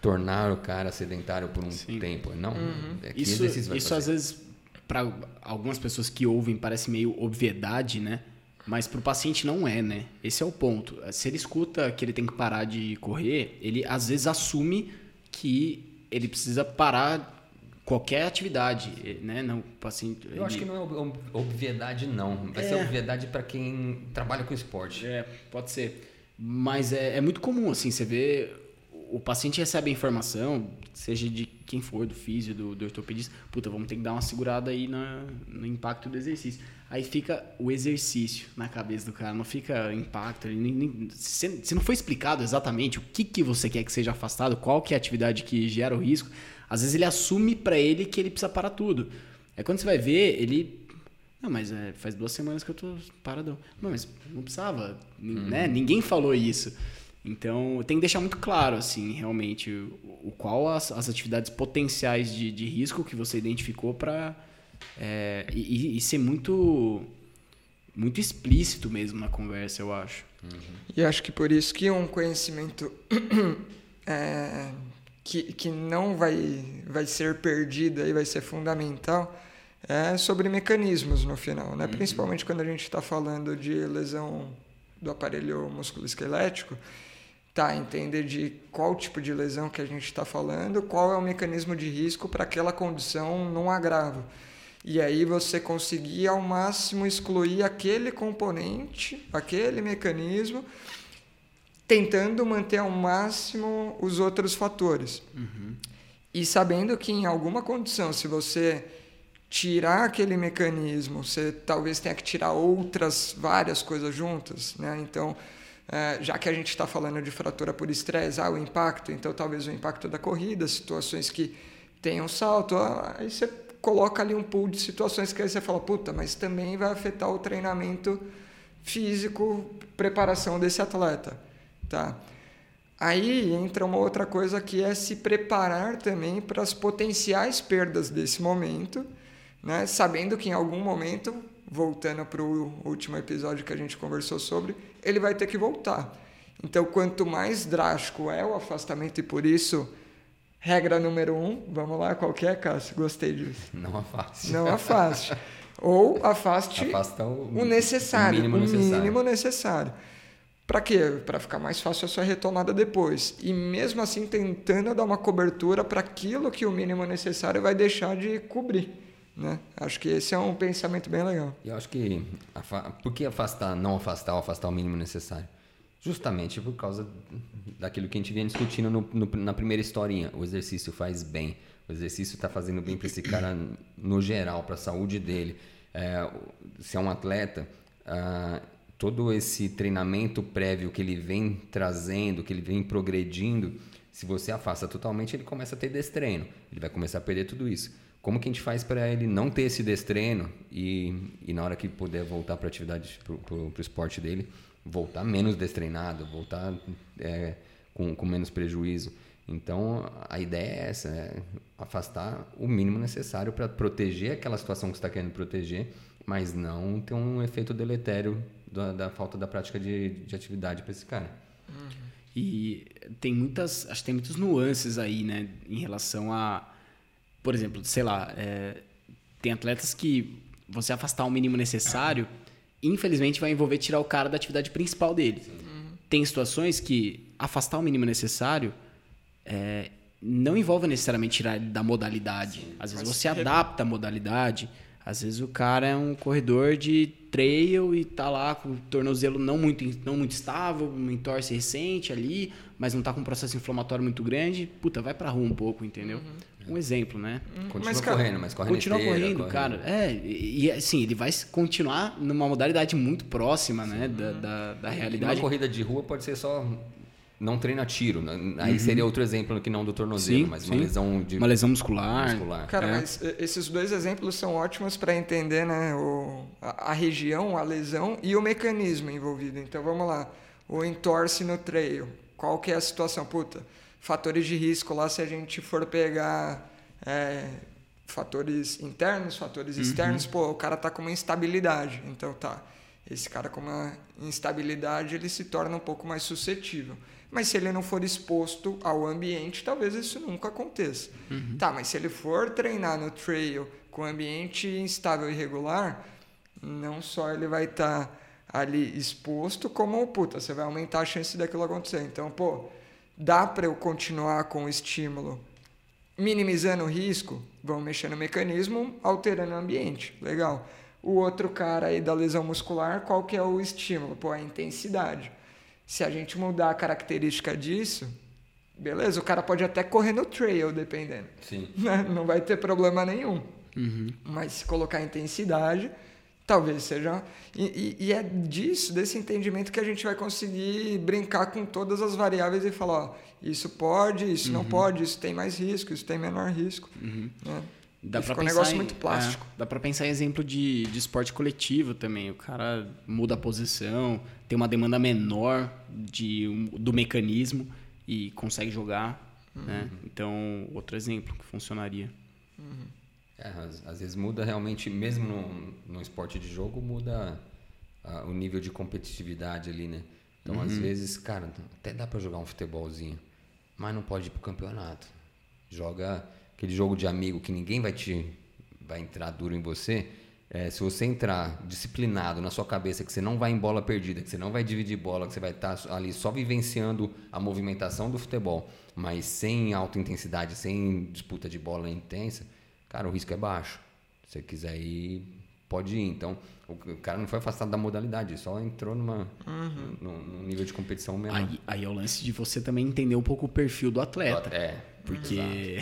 tornar o cara sedentário por um Sim. tempo. Não. Uhum. É isso isso às vezes para algumas pessoas que ouvem parece meio obviedade, né? Mas para o paciente não é, né? Esse é o ponto. Se ele escuta que ele tem que parar de correr, ele às vezes assume que ele precisa parar qualquer atividade, né? Não, paciente. Eu ele... acho que não é obviedade não. Vai é. ser obviedade para quem trabalha com esporte. É, pode ser. Mas é, é muito comum assim, você vê o paciente recebe a informação, seja de quem for, do físio, do, do ortopedista, puta, vamos ter que dar uma segurada aí na, no impacto do exercício. Aí fica o exercício na cabeça do cara, não fica impacto. Se, não foi explicado exatamente o que, que você quer que seja afastado, qual que é a atividade que gera o risco, às vezes ele assume para ele que ele precisa parar tudo. É quando você vai ver, ele não, mas é, faz duas semanas que eu tô paradão. Não, mas não precisava, uhum. né? Ninguém falou isso. Então, tem que deixar muito claro, assim, realmente, o, o qual as, as atividades potenciais de, de risco que você identificou para. É, e, e, ser muito, muito explícito mesmo na conversa, eu acho. Uhum. E acho que por isso que um conhecimento é, que, que não vai, vai ser perdida e vai ser fundamental é sobre mecanismos no final, né? Uhum. Principalmente quando a gente está falando de lesão do aparelho musculoesquelético, tá, entender de qual tipo de lesão que a gente está falando, qual é o mecanismo de risco para aquela condição não agravo. E aí você conseguir ao máximo excluir aquele componente, aquele mecanismo, tentando manter ao máximo os outros fatores. Uhum. E sabendo que em alguma condição, se você tirar aquele mecanismo, você talvez tenha que tirar outras várias coisas juntas, né? Então, é, já que a gente está falando de fratura por estresse, ah, o impacto, então talvez o impacto da corrida, situações que tenham salto, ah, aí você coloca ali um pool de situações que aí você fala, puta, mas também vai afetar o treinamento físico, preparação desse atleta, tá? Aí entra uma outra coisa que é se preparar também para as potenciais perdas desse momento, né? Sabendo que em algum momento, voltando para o último episódio que a gente conversou sobre, ele vai ter que voltar. Então, quanto mais drástico é o afastamento e por isso Regra número um, vamos lá, qual que é, Cássio? Gostei disso. Não afaste. Não afaste. Ou afaste o, o, necessário, o mínimo o necessário. Mínimo necessário. Para quê? Para ficar mais fácil a sua retomada depois. E mesmo assim tentando dar uma cobertura para aquilo que o mínimo necessário vai deixar de cobrir. Né? Acho que esse é um pensamento bem legal. E eu acho que por que afastar, não afastar ou afastar o mínimo necessário? Justamente por causa daquilo que a gente vinha discutindo no, no, na primeira historinha. O exercício faz bem. O exercício está fazendo bem para esse cara no geral, para a saúde dele. É, se é um atleta, ah, todo esse treinamento prévio que ele vem trazendo, que ele vem progredindo, se você afasta totalmente, ele começa a ter destreino. Ele vai começar a perder tudo isso. Como que a gente faz para ele não ter esse destreino e, e na hora que puder voltar para a atividade, para o esporte dele, voltar menos destreinado, voltar é, com, com menos prejuízo. Então, a ideia é essa, é afastar o mínimo necessário para proteger aquela situação que você está querendo proteger, mas não ter um efeito deletério da, da falta da prática de, de atividade para esse cara. Uhum. E tem muitas, acho que tem muitas nuances aí, né, em relação a, por exemplo, sei lá, é, tem atletas que você afastar o mínimo necessário infelizmente vai envolver tirar o cara da atividade principal dele. Uhum. Tem situações que afastar o mínimo necessário é, não envolve necessariamente tirar ele da modalidade. Sim, às vezes você adapta a modalidade. Às vezes o cara é um corredor de trail e tá lá com o tornozelo não muito, não muito estável, uma entorse recente ali, mas não tá com um processo inflamatório muito grande. Puta, vai pra rua um pouco, entendeu? Uhum um exemplo, né? Continua mas, correndo, mas corre Continua correndo, correndo, cara. É, e, assim, ele vai continuar numa modalidade muito próxima, né, da, da, da realidade. Uma corrida de rua pode ser só não treina tiro. Né? Aí uhum. seria outro exemplo que não do tornozelo, sim, mas sim. uma lesão de uma lesão muscular. muscular. Cara, é. mas esses dois exemplos são ótimos para entender, né, o, a, a, região, a lesão e o mecanismo envolvido. Então vamos lá, o entorse no trail. Qual que é a situação, puta? fatores de risco lá se a gente for pegar é, fatores internos, fatores uhum. externos, pô, o cara tá com uma instabilidade. Então tá, esse cara com uma instabilidade, ele se torna um pouco mais suscetível. Mas se ele não for exposto ao ambiente, talvez isso nunca aconteça. Uhum. Tá, mas se ele for treinar no trail com ambiente instável e irregular, não só ele vai estar tá ali exposto, como, puta, você vai aumentar a chance daquilo acontecer. Então, pô, dá para eu continuar com o estímulo minimizando o risco? Vamos mexer no mecanismo, alterando o ambiente. Legal. O outro cara aí da lesão muscular, qual que é o estímulo? Pô, a intensidade. Se a gente mudar a característica disso, beleza, o cara pode até correr no trail, dependendo. Sim. Não vai ter problema nenhum. Uhum. Mas se colocar intensidade, Talvez seja. E, e, é disso, desse entendimento, que a gente vai conseguir brincar com todas as variáveis e falar: ó, isso pode, isso uhum. não pode, isso tem mais risco, isso tem menor risco. Uhum. Né? Dá para um negócio em, muito plástico. É, dá para pensar em exemplo de, de esporte coletivo também. O cara muda a posição, tem uma demanda menor de, do mecanismo e consegue jogar. Uhum. Né? Então, outro exemplo que funcionaria. Uhum. É, às, às, vezes muda realmente, mesmo no, no esporte de jogo, muda a, o nível de competitividade ali, né? Então, uhum. às vezes, cara, até dá para jogar um futebolzinho. mas não pode ir pro campeonato. Joga aquele jogo de amigo que ninguém vai te vai entrar duro em você. É, se você entrar disciplinado na sua cabeça que você não vai em bola perdida, que você não vai dividir bola, que você vai estar ali só vivenciando a movimentação do futebol, mas sem alta intensidade, sem disputa de bola intensa, cara, o risco é baixo. Se você quiser ir, pode ir. Então, o cara não foi afastado da modalidade, só entrou numa, uhum. num, num nível de competição menor. Aí, aí é o lance de você também entender um pouco o perfil do atleta. É. Porque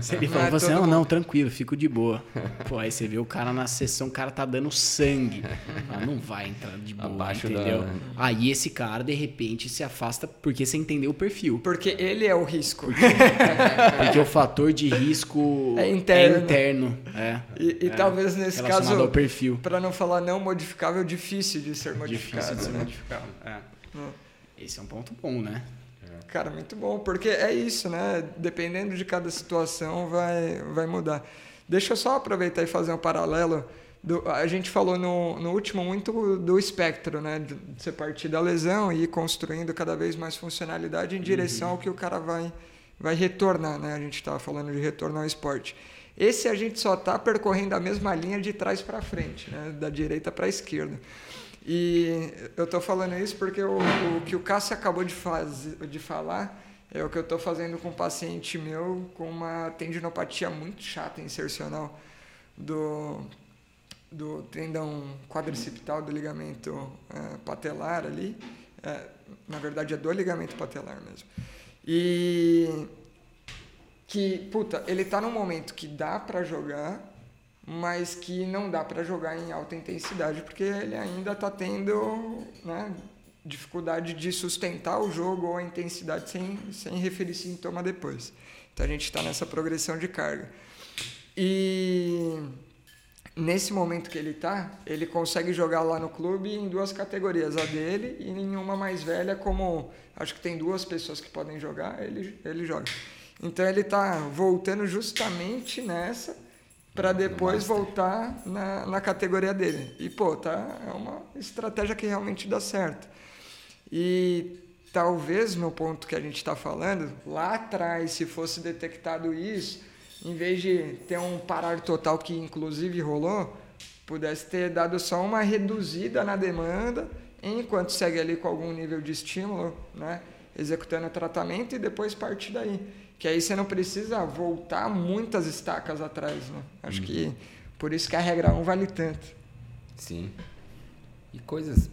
se ele falou assim, não, não, tranquilo, fico de boa. Pô, aí você vê o cara na sessão, o cara tá dando sangue. Ah, não vai entrar de boa, Abaixo entendeu? Da... Aí esse cara, de repente, se afasta porque você entendeu o perfil. Porque ele é o risco. Porque, porque o fator de risco é interno. É interno é, e, e é, talvez nesse caso, ao perfil. para não falar não modificável, difícil de ser modificado. Difícil de ser né? modificável, é. Esse é um ponto bom, né? Cara, muito bom, porque é isso, né? Dependendo de cada situação, vai, vai mudar. Deixa eu só aproveitar e fazer um paralelo. Do, a gente falou no, no último muito do espectro, né? De você partir da lesão e ir construindo cada vez mais funcionalidade em direção uhum. ao que o cara vai, vai retornar, né? A gente estava falando de retorno ao esporte. Esse a gente só está percorrendo a mesma linha de trás para frente, né? da direita para a esquerda. E eu estou falando isso porque o, o, que o Cássio acabou de, faz, de falar é o que eu estou fazendo com um paciente meu com uma tendinopatia muito chata insercional do, do tendão quadricipital do ligamento é, patelar ali. É, na verdade, é do ligamento patelar mesmo. E que, puta, ele está num momento que dá para jogar, mas que não dá para jogar em alta intensidade porque ele ainda está tendo né, dificuldade de sustentar o jogo ou a intensidade sem, sem referir sintoma depois. Então a gente está nessa progressão de carga. E nesse momento que ele está, ele consegue jogar lá no clube em duas categorias, a dele e em uma mais velha, como acho que tem duas pessoas que podem jogar, ele, ele joga. Então ele está voltando justamente nessa para depois voltar na, na categoria dele. E, pô, tá, é uma estratégia que realmente dá certo. E talvez no ponto que a gente está falando, lá atrás, se fosse detectado isso, em vez de ter um parar total que inclusive rolou, pudesse ter dado só uma reduzida na demanda, enquanto segue ali com algum nível de estímulo, né? executando o tratamento e depois partir daí. Que aí você não precisa voltar muitas estacas atrás, né? Acho uhum. que por isso que a regra 1 vale tanto. Sim. E coisas.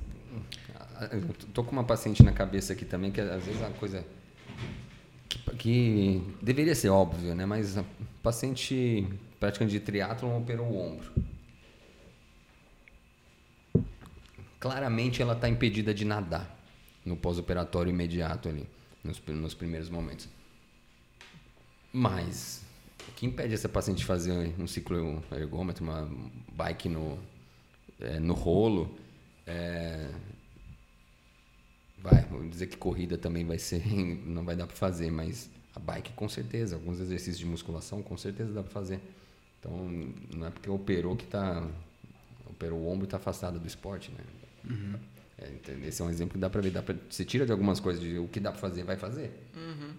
Eu tô com uma paciente na cabeça aqui também, que às vezes é uma coisa que, que deveria ser óbvio, né? Mas a paciente praticante de triatlon operou o ombro. Claramente ela está impedida de nadar no pós-operatório imediato ali, nos, nos primeiros momentos. Mas o que impede essa paciente de fazer um ciclo ergômetro, uma bike no, é, no rolo? É, vai, vou dizer que corrida também vai ser, não vai dar para fazer, mas a bike com certeza, alguns exercícios de musculação com certeza dá para fazer. Então não é porque operou que tá operou o ombro e está afastado do esporte, né? Uhum. É, esse é um exemplo que dá para ver, dá pra, você tira de algumas coisas de o que dá para fazer, vai fazer. Uhum.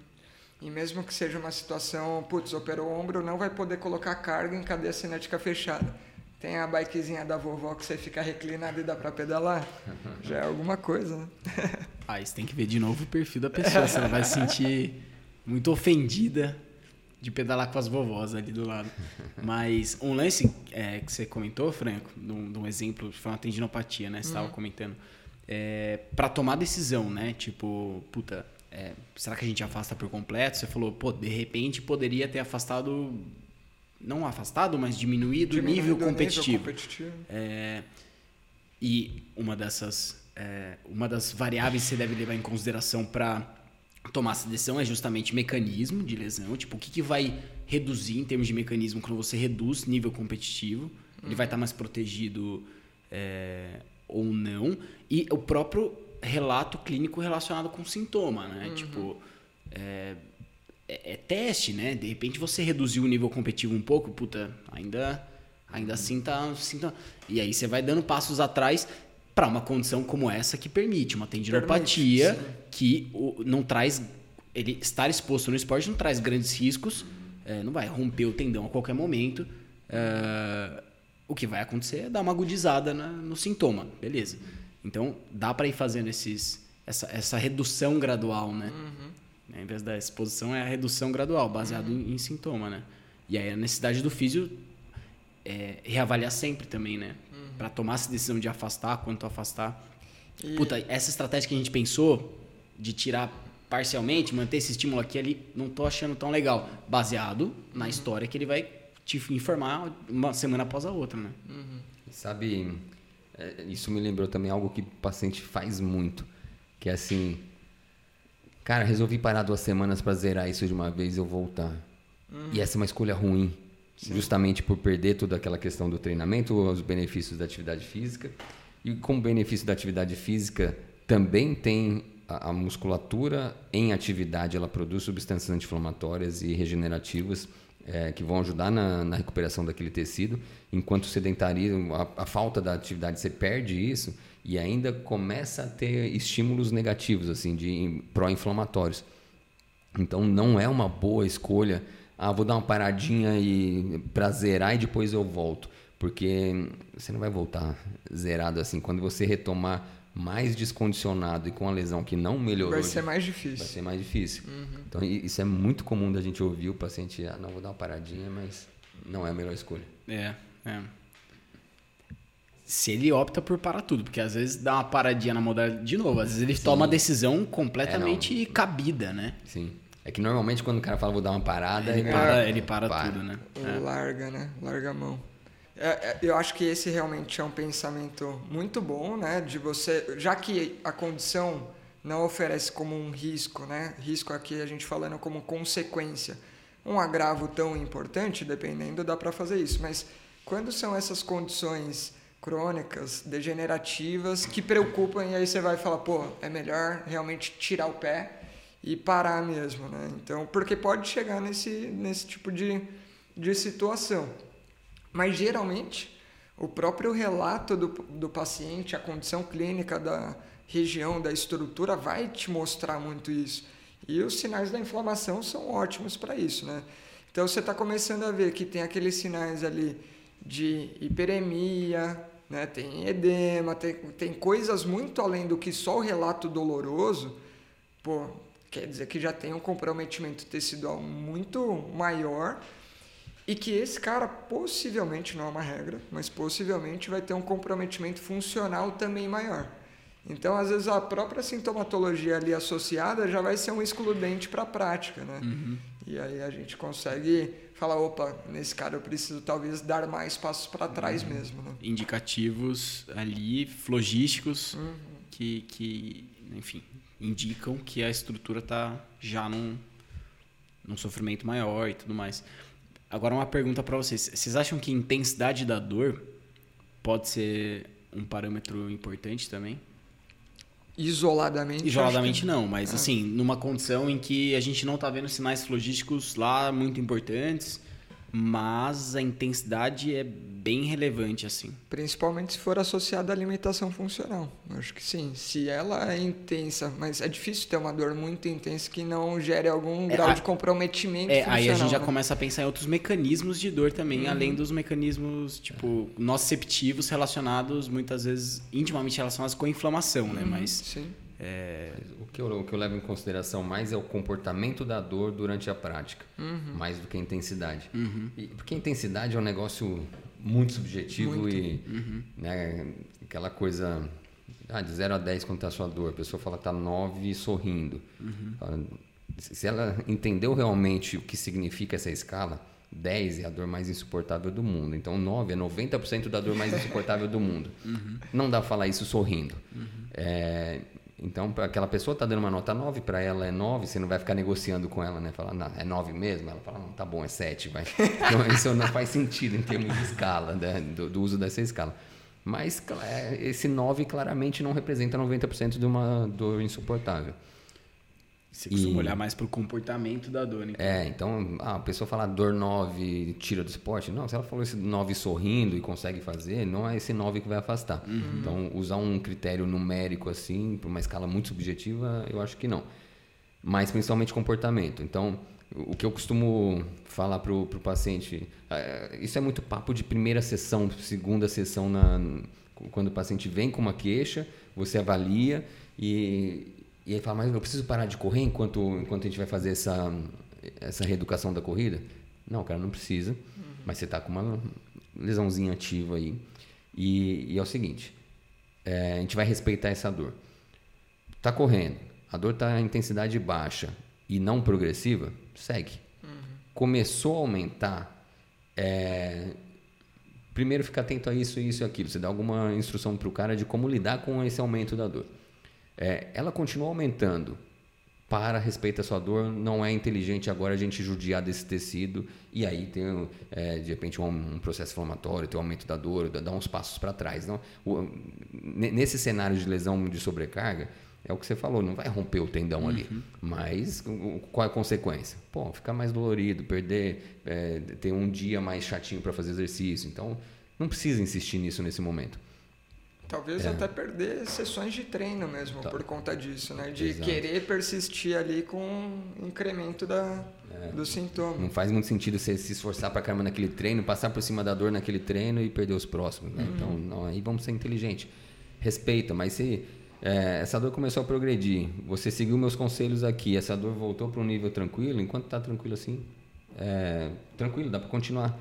E mesmo que seja uma situação, putz, operou o ombro, não vai poder colocar carga em cadeia cinética fechada. Tem a bikezinha da vovó que você fica reclinado e dá para pedalar. Já é alguma coisa, né? Ah, você tem que ver de novo o perfil da pessoa, se ela vai se sentir muito ofendida de pedalar com as vovós ali do lado. Mas um lance é, que você comentou, Franco, de um, de um, exemplo, foi uma tendinopatia, né? Você estava uhum. comentando. É, para tomar decisão, né? Tipo, puta, é, será que a gente afasta por completo? Você falou, pô, de repente poderia ter afastado, não afastado, mas diminuído, o nível competitivo. Nível competitivo. É, e uma dessas, é, uma das variáveis que você deve levar em consideração para tomar essa decisão é justamente mecanismo de lesão, tipo o que, que vai reduzir em termos de mecanismo quando você reduz nível competitivo, ele uhum. vai estar tá mais protegido é, ou não, e o próprio relato clínico relacionado com sintoma, né? Uhum. Tipo, é, é, é, teste, né? De repente você reduziu o nível competitivo um pouco, puta, ainda, ainda uhum. assim tá sintoma. E aí você vai dando passos atrás para uma condição como essa que permite uma tendinopatia permite, que o, não traz ele estar exposto no esporte não traz grandes riscos, é, não vai romper o tendão a qualquer momento. É, o que vai acontecer é dar uma agudizada na, no sintoma, beleza. Então dá para ir fazendo esses, essa, essa redução gradual, né? Uhum. Ao invés da exposição é a redução gradual, baseado uhum. em, em, sintoma, né? E aí a necessidade do físio é reavaliar sempre também, né? Uhum. Para tomar essa decisão de afastar, quanto afastar. E... Puta, essa estratégia que a gente pensou de tirar parcialmente, manter esse estímulo aqui ali, não tô achando tão legal. Baseado na uhum. história que ele vai te informar uma semana após a outra, né? Uhum. Sabe, isso me lembrou também algo que o paciente faz muito, que é assim, cara, resolvi parar duas semanas para zerar isso de uma vez e eu voltar. Uhum. E essa é uma escolha ruim, Sim. justamente por perder toda aquela questão do treinamento, os benefícios da atividade física. E como benefício da atividade física também tem a, a musculatura em atividade, ela produz substâncias anti-inflamatórias e regenerativas é, que vão ajudar na, na, recuperação daquele tecido, enquanto o sedentarismo, a, a, falta da atividade, você perde isso e ainda começa a ter estímulos negativos, assim, de pró-inflamatórios. Então não é uma boa escolha, ah, vou dar uma paradinha e para zerar e depois eu volto, porque você não vai voltar zerado assim. Quando você retomar mais descondicionado e com a lesão que não melhorou. Vai ser mais difícil. Vai ser mais difícil. Uhum. Então, isso é muito comum da gente ouvir o paciente, ah, não, vou dar uma paradinha, mas não é a melhor escolha. É, é. Se ele opta por parar tudo, porque às vezes dá uma paradinha na modalidade, de novo, às vezes ele Sim. toma uma decisão completamente é, cabida, né? Sim. É que normalmente quando o cara fala vou dar uma parada, ele, ele para, ele para, para, tudo, né? É. Larga, né? Larga a mão. É, é, eu acho que esse realmente é um pensamento muito bom, né? De você, já que a condição não oferece como um risco, né? Risco aqui a gente falando como consequência, um agravo tão importante, dependendo, dá para fazer isso. Mas quando são essas condições crônicas, degenerativas, que preocupam e aí você vai falar, pô, é melhor realmente tirar o pé e parar mesmo, né? Então, porque pode chegar nesse nesse tipo de de situação. Mas geralmente o próprio relato do, do paciente, a condição clínica da região, da estrutura, vai te mostrar muito isso. E os sinais da inflamação são ótimos para isso, né? Então você está começando a ver que tem aqueles sinais ali de hiperemia, né? tem edema, tem, tem coisas muito além do que só o relato doloroso. Pô, quer dizer que já tem um comprometimento tecidual muito maior e que esse cara possivelmente, não é uma regra, mas possivelmente vai ter um comprometimento funcional também maior. Então, às vezes, a própria sintomatologia ali associada já vai ser um excludente para a prática, né? Uhum. E aí a gente consegue falar, opa, nesse cara eu preciso talvez dar mais passos para trás uhum. mesmo, né? Indicativos ali, logísticos, uhum. que, que, enfim, indicam que a estrutura está já num, num sofrimento maior e tudo mais. Agora uma pergunta para vocês. Vocês acham que intensidade da dor pode ser um parâmetro importante também? Isoladamente? Isoladamente que... não, mas ah. assim, numa condição em que a gente não está vendo sinais logísticos lá muito importantes, mas a intensidade é bem relevante assim. Principalmente se for associada à alimentação funcional. Eu acho que sim. Se ela é intensa, mas é difícil ter uma dor muito intensa que não gere algum é, grau a, de comprometimento é, Aí a gente já né? começa a pensar em outros mecanismos de dor também, uhum. além dos mecanismos tipo nociceptivos relacionados muitas vezes intimamente relacionados com a inflamação, né? uhum? Mas sim. É, o, que eu, o que eu levo em consideração mais é o comportamento da dor durante a prática, uhum. mais do que a intensidade. Uhum. E, porque a intensidade é um negócio muito subjetivo muito. e uhum. né, aquela coisa ah, de 0 a 10 quanto está a sua dor. A pessoa fala que está 9 sorrindo. Uhum. Se ela entendeu realmente o que significa essa escala, 10 é a dor mais insuportável do mundo. Então 9 é 90% da dor mais insuportável do mundo. Uhum. Não dá para falar isso sorrindo. Uhum. É, então, aquela pessoa está dando uma nota 9, para ela é 9, você não vai ficar negociando com ela, né? Falar, não, é 9 mesmo? Ela fala, não, tá bom, é 7, vai. Então, isso não faz sentido em termos de escala, né? do, do, uso dessa escala. Mas é, esse 9 claramente não representa 90% de uma dor insuportável. Você costuma e... olhar mais para o comportamento da dor, então. É, então ah, a pessoa fala dor 9 tira do esporte. Não, se ela falou esse 9 sorrindo e consegue fazer, não é esse 9 que vai afastar. Uhum. Então, usar um critério numérico assim, para uma escala muito subjetiva, eu acho que não. mas principalmente comportamento. Então, o que eu costumo falar para o paciente, é, isso é muito papo de primeira sessão, segunda sessão, na, quando o paciente vem com uma queixa, você avalia e, e aí fala, mas eu preciso parar de correr enquanto, enquanto a gente vai fazer essa, essa reeducação da corrida? Não, cara, não precisa, uhum. mas você está com uma lesãozinha ativa aí. E, e é o seguinte, é, a gente vai respeitar essa dor. Tá correndo, a dor está em intensidade baixa e não progressiva, segue. Uhum. Começou a aumentar, é, primeiro fica atento a isso, isso e aquilo. Você dá alguma instrução para o cara de como lidar com esse aumento da dor. É, ela continua aumentando, para, respeita a sua dor, não é inteligente agora a gente judiar desse tecido e aí tem, é, de repente, um, um, processo inflamatório, tem um aumento da dor, dá uns passos para trás. Não, o, nesse cenário de lesão de sobrecarga, é o que você falou, não vai romper o tendão uhum. ali. Mas qual é a consequência? Pô, ficar mais dolorido, perder, é, ter um dia mais chatinho para fazer exercício. Então, não precisa insistir nisso nesse momento. Talvez é. até perder sessões de treino mesmo tá. por conta disso, né? De Exato. querer persistir ali com o incremento da, é. do sintoma. Não faz muito sentido você se esforçar para caramba naquele treino, passar por cima da dor naquele treino e perder os próximos. Né? Uhum. Então, não, aí vamos ser inteligentes. Respeita, mas se é, essa dor começou a progredir, você seguiu meus conselhos aqui, essa dor voltou para um nível tranquilo, enquanto está tranquilo assim, é, tranquilo, dá para continuar.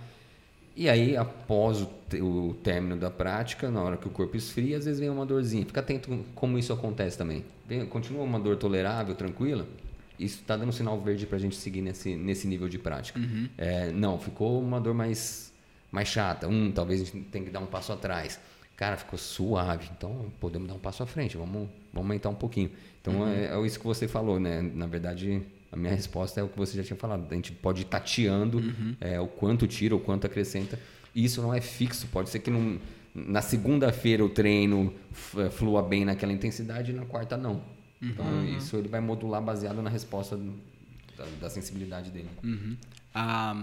E aí, após o, o, término da prática, na hora que o corpo esfria, às vezes vem uma dorzinha. Fica atento como isso acontece também. Vem, continua uma dor tolerável, tranquila. Isso está dando um sinal verde para a gente seguir nesse, nesse nível de prática. Uhum. É, não, ficou uma dor mais, mais chata. Um, talvez a gente tenha que dar um passo atrás. Cara, ficou suave. Então, podemos dar um passo à frente. Vamos, vamos aumentar um pouquinho. Então, uhum. é, é isso que você falou, né? Na verdade, a minha resposta é o que você já tinha falado. A gente pode ir tateando uhum. é, o quanto tira, o quanto acrescenta. E isso não é fixo. Pode ser que num, na segunda-feira o treino é, flua bem naquela intensidade e na quarta não. Uhum. Então, isso ele vai modular baseado na resposta da, da sensibilidade dele. Uhum. A,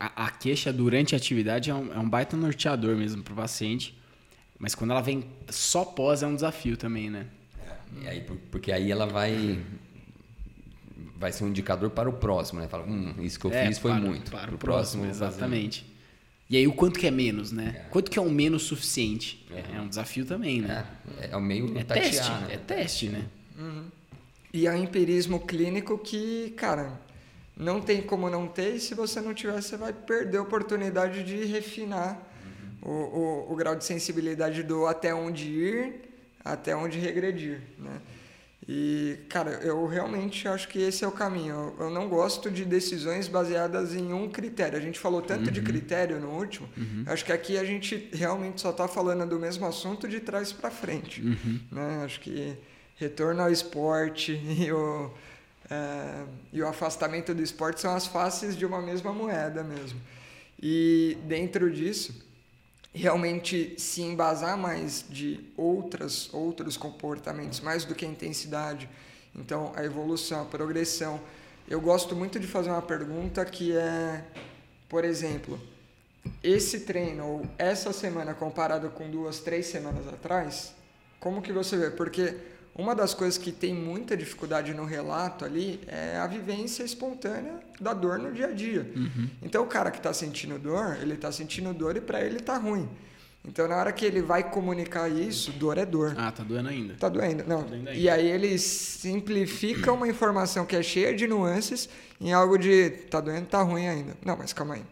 a, a, queixa durante a atividade é um, é um baita norteador mesmo para o paciente. Mas quando ela vem só pós é um desafio também, né? É, aí, porque aí ela vai vai ser um indicador para o próximo, né? Fala, hum, isso que eu é, fiz foi para, muito. Para o próximo, próximo exatamente. E aí o quanto que é menos, né? É. Quanto que é um menos suficiente? É, é um desafio também, né? É, é o meio é tatear, teste, né? É teste, né? Uhum. E é empirismo clínico que, cara, não tem como não ter, e se você não tiver, você vai perder a oportunidade de refinar uhum. o, o, o grau de sensibilidade do até onde ir, até onde regredir, né? E, cara, eu realmente acho que esse é o caminho. Eu não gosto de decisões baseadas em um critério. A gente falou tanto uhum. de critério no último. Uhum. Acho que aqui a gente realmente só está falando do mesmo assunto de trás para frente. Uhum. Né? Acho que retorno ao esporte e o, é, e o afastamento do esporte são as faces de uma mesma moeda mesmo. E dentro disso, realmente se embasar mais de outras outros comportamentos mais do que a intensidade. Então a evolução a progressão. Eu gosto muito de fazer uma pergunta que é por exemplo esse treino ou essa semana comparado com duas três semanas atrás como que você vê? Porque uma das coisas que tem muita dificuldade no relato ali é a vivência espontânea da dor no dia a dia. Uhum. Então, o cara que está sentindo dor, ele está sentindo dor e para ele está ruim. Então, na hora que ele vai comunicar isso, dor é dor. Ah, tá doendo ainda. Tá doendo, não. Tá doendo ainda. E aí ele simplifica uma informação que é cheia de nuances em algo de tá doendo, tá ruim ainda. Não, mas calma aí.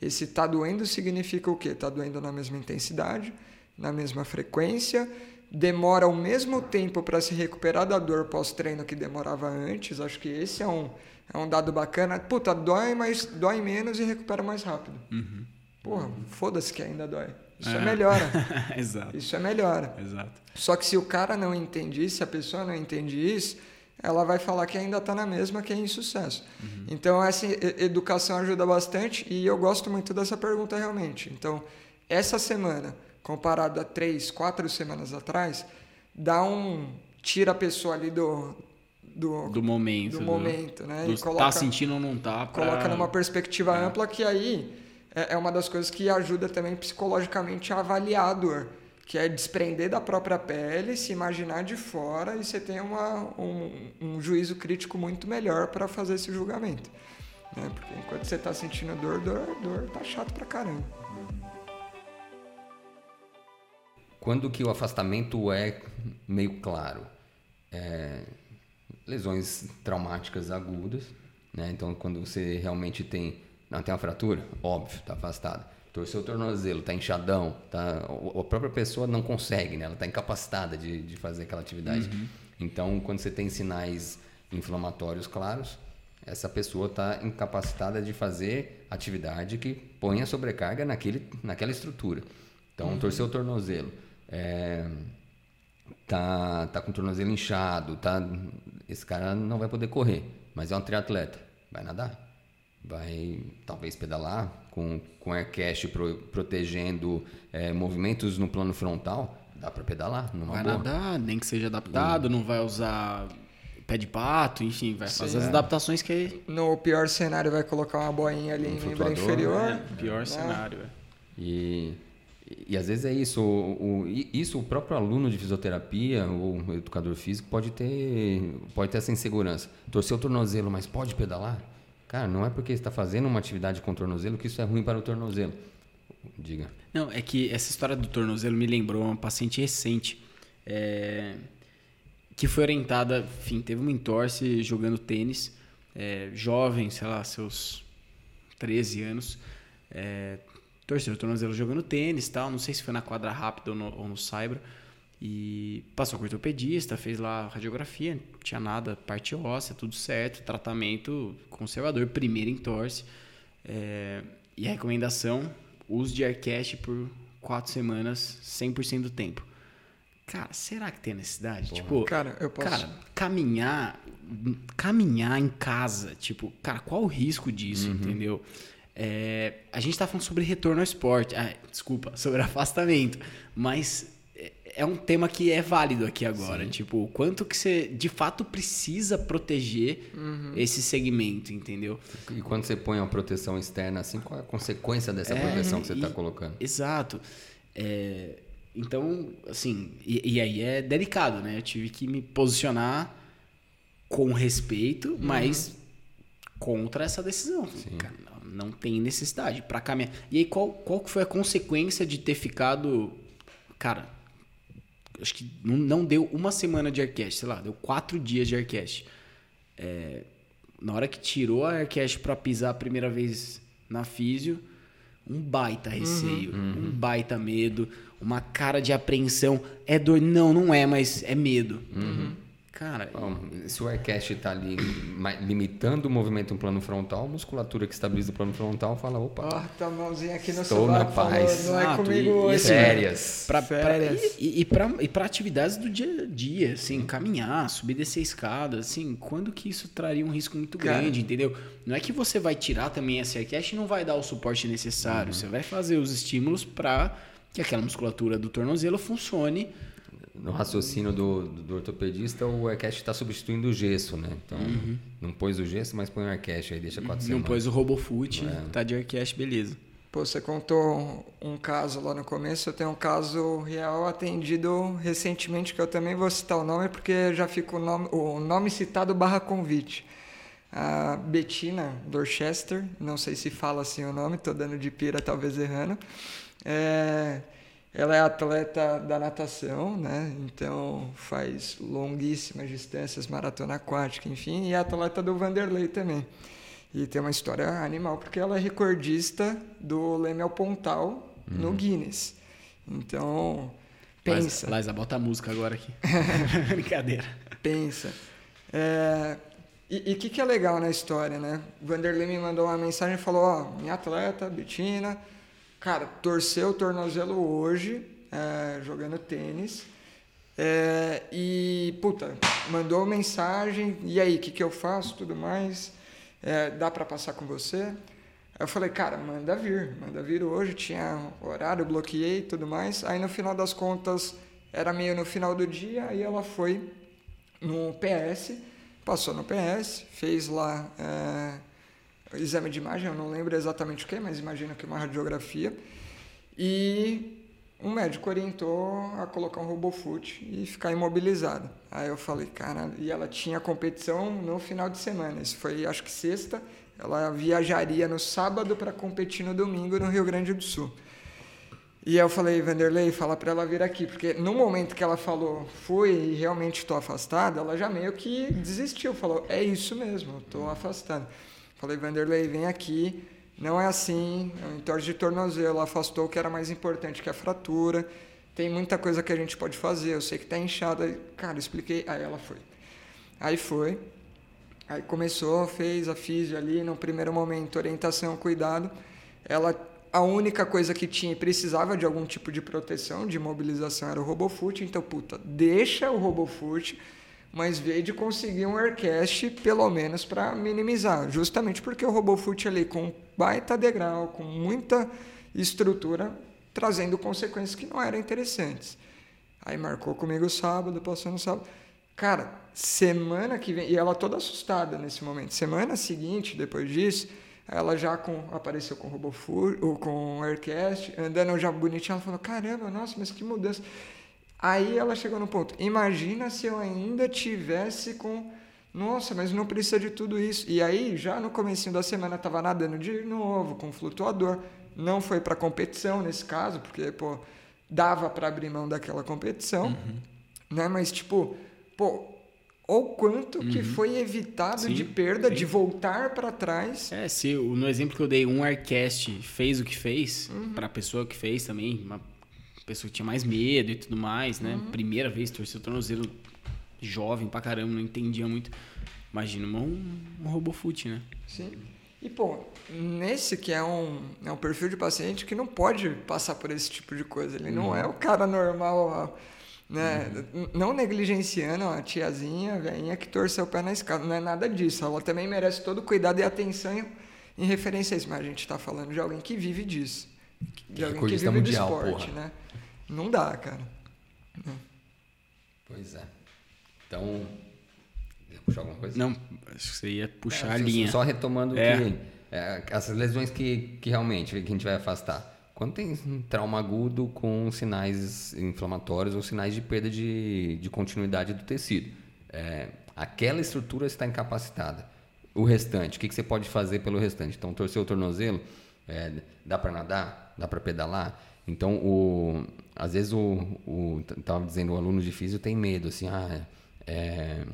Esse tá doendo significa o quê? Tá doendo na mesma intensidade, na mesma frequência, demora o mesmo tempo para se recuperar da dor pós-treino que demorava antes. Acho que esse é um, é um dado bacana. Puta, dói, mas dói menos e recupera mais rápido. Uhum. Porra, foda-se que ainda dói. Isso é, é melhora. Exato. Isso é melhora. Exato. Só que se o cara não entende isso, se a pessoa não entende isso, ela vai falar que ainda está na mesma, que é insucesso. Uhum. Então, essa educação ajuda bastante e eu gosto muito dessa pergunta realmente. Então, essa semana comparado a três, quatro semanas atrás, dá um tira a pessoa ali do do, do momento, do, do momento, né? Do, e coloca, tá sentindo ou não tá, pra... coloca numa perspectiva é. ampla que aí é, é uma das coisas que ajuda também psicologicamente a avaliar a dor, que é desprender da própria pele, se imaginar de fora e você tem uma, um, um juízo crítico muito melhor para fazer esse julgamento. Né? Porque enquanto você está sentindo dor, dor, dor tá chato pra caramba. Quando que o afastamento é meio claro? É, lesões traumáticas agudas, né? Então, quando você realmente tem... Não, tem uma fratura? Óbvio, está afastado torceu o tornozelo, está inchadão, tá, a própria pessoa não consegue, né? ela está incapacitada de, de fazer aquela atividade. Uhum. Então, quando você tem sinais inflamatórios claros, essa pessoa está incapacitada de fazer atividade que ponha sobrecarga naquele, naquela estrutura. Então, uhum. torceu o tornozelo, é, tá, tá com o tornozelo inchado, tá, esse cara não vai poder correr, mas é um triatleta, vai nadar, vai talvez pedalar, com, com AirCast pro, protegendo é, movimentos no plano frontal, dá para pedalar. Numa vai boa. nadar, nem que seja adaptado, não vai usar pé de pato, enfim, vai Sim, fazer as adaptações que... No pior cenário vai colocar uma boinha ali um em membro inferior. É, pior né? cenário, é. E, e às vezes é isso, o, o, isso o próprio aluno de fisioterapia ou educador físico pode ter, pode ter essa insegurança. Torcer o tornozelo, mas pode pedalar? Cara, não é porque está fazendo uma atividade com o tornozelo que isso é ruim para o tornozelo. Diga. Não, é que essa história do tornozelo me lembrou uma paciente recente é, que foi orientada, enfim, teve uma entorse jogando tênis, é, jovem, sei lá, seus 13 anos, é, torceu o tornozelo jogando tênis tal, não sei se foi na quadra rápida ou no, ou no Saibro, e passou com o ortopedista, fez lá a radiografia, não tinha nada, parte óssea, tudo certo, tratamento conservador, primeiro entorse. É, e a recomendação, uso de Aircast por quatro semanas, 100% do tempo. Cara, será que tem necessidade? Porra. Tipo, cara, eu posso... cara, caminhar, caminhar em casa, tipo, cara, qual o risco disso, uhum. entendeu? É, a gente tá falando sobre retorno ao esporte, ah, desculpa, sobre afastamento, mas é um tema que é válido aqui agora. Sim. Tipo, o quanto que você de fato precisa proteger uhum. esse segmento, entendeu? E quando você põe uma proteção externa assim, qual é a consequência dessa é, proteção que você está colocando? Exato. É, então, assim, e, e, aí é delicado, né? Eu tive que me posicionar com respeito, uhum. mas contra essa decisão. Cara, não, tem necessidade para caminhar. E aí, qual, qual foi a consequência de ter ficado. Cara, acho que não, não deu uma semana de Aircast, sei lá, deu quatro dias de Aircast. É, na hora que tirou a Aircast para pisar a primeira vez na físio, um baita uhum. receio, uhum, um baita medo, uma cara de apreensão. É dor? Não, não é, mas é medo. Uhum. Cara, Bom, se o aircast está ali limitando o movimento no plano frontal, a musculatura que estabiliza o plano frontal fala, opa, oh, tá mãozinha aqui no estou na paz. Falou, não é comigo e, hoje. E, férias. Pra, férias. Pra, e, e para atividades do dia a dia, assim, caminhar, subir descer escada, assim, quando que isso traria um risco muito Cara, grande, entendeu? Não é que você vai tirar também esse aircast e não vai dar o suporte necessário, uhum. você vai fazer os estímulos para que aquela musculatura do tornozelo funcione no raciocínio do, do, do ortopedista, o Aircast está substituindo o gesso, né? Então, uhum. não pôs o gesso, mas põe o Aircast, aí deixa quatro semanas. Não pôs o RoboFoot, é. tá de Aircast, beleza. Pô, você contou um caso lá no começo, eu tenho um caso real atendido recentemente, que eu também vou citar o nome, porque já fica o nome, o nome citado barra convite. A Bettina Dorchester, não sei se fala assim o nome, tô dando de pira, talvez errando. É, ela é atleta da natação, né? Então faz longuíssimas distâncias, maratona aquática, enfim, e é atleta do Vanderlei também. E tem uma história animal, porque ela é recordista do Leme ao Pontal uhum. no Guinness. Então, pensa. Laisa, bota a música agora aqui. Brincadeira. Pensa. É, e o que, que é legal na história, né? O Vanderlei me mandou uma mensagem e falou: Ó, minha atleta, Betina Cara, torceu o tornozelo hoje, é, jogando tênis. É, e, puta, mandou mensagem, e aí, o que, que eu faço, tudo mais, é, dá para passar com você? Eu falei, cara, manda vir, manda vir hoje, tinha horário, bloqueei tudo mais. Aí no final das contas, era meio no final do dia, aí ela foi no PS, passou no PS, fez lá é, exame de imagem, eu não lembro exatamente o que, mas imagino que uma radiografia. E um médico orientou a colocar um robofoot e ficar imobilizada. Aí eu falei, cara, e ela tinha competição no final de semana. Isso foi, acho que sexta. Ela viajaria no sábado para competir no domingo no Rio Grande do Sul. E eu falei, Vanderlei, fala para ela vir aqui, porque no momento que ela falou, fui e realmente estou afastada, ela já meio que desistiu, falou, é isso mesmo, estou afastada. Falei, Vanderlei, vem aqui, não é assim, é um entorse de tornozelo, afastou o que era mais importante, que é a fratura, tem muita coisa que a gente pode fazer, eu sei que está inchada, cara, expliquei, aí ela foi. Aí foi, aí começou, fez a física ali, no primeiro momento, orientação, cuidado, ela a única coisa que tinha e precisava de algum tipo de proteção, de mobilização, era o RoboFoot. Então, puta, deixa o RoboFoot, mas veio de conseguir um Aircast, pelo menos, para minimizar. Justamente porque o RoboFoot ali, com baita degrau, com muita estrutura, trazendo consequências que não eram interessantes. Aí marcou comigo sábado, passou no sábado. Cara, semana que vem, e ela toda assustada nesse momento. Semana seguinte, depois disso ela já com, apareceu com o ou com o Aircast, andando já bonitinha. Ela falou: Caramba, nossa, mas que mudança. Aí ela chegou no ponto: Imagina se eu ainda tivesse com. Nossa, mas não precisa de tudo isso. E aí, já no comecinho da semana, estava nadando de novo com flutuador. Não foi para competição nesse caso, porque, pô, dava para abrir mão daquela competição, uhum. né? Mas, tipo, pô, ou quanto uhum. que foi evitado sim, de perda, sim. de voltar para trás. É, se no exemplo que eu dei, um Aircast fez o que fez, uhum. para a pessoa que fez também, uma pessoa que tinha mais medo e tudo mais, né? Uhum. Primeira vez torceu o tornozelo jovem pra caramba, não entendia muito. Imagina um, um robofoot, né? Sim. E, pô, nesse que é um, é um perfil de paciente que não pode passar por esse tipo de coisa. Ele não uhum. é o cara normal né? Uhum. Não negligenciando a tiazinha, a velhinha que torceu o pé na escada. Não é nada disso. Ela também merece todo o cuidado e atenção em, em referência a isso. Mas a gente está falando de alguém que vive disso. De alguém que vive mundial, do esporte, porra. né? Não dá, cara. Pois é. Então. Puxar alguma coisa? Não, acho que você ia puxar é, a linha. Só retomando é. que. É, essas lesões que, que realmente que a gente vai afastar quando tem trauma agudo com sinais inflamatórios ou sinais de perda de, de continuidade do tecido, é, aquela estrutura está incapacitada. O restante, o que, que você pode fazer pelo restante? Então, torcer o tornozelo, é, dá para nadar, dá para pedalar. Então, o, às vezes, o, o tava dizendo, o aluno de físio tem medo, assim, ah, é,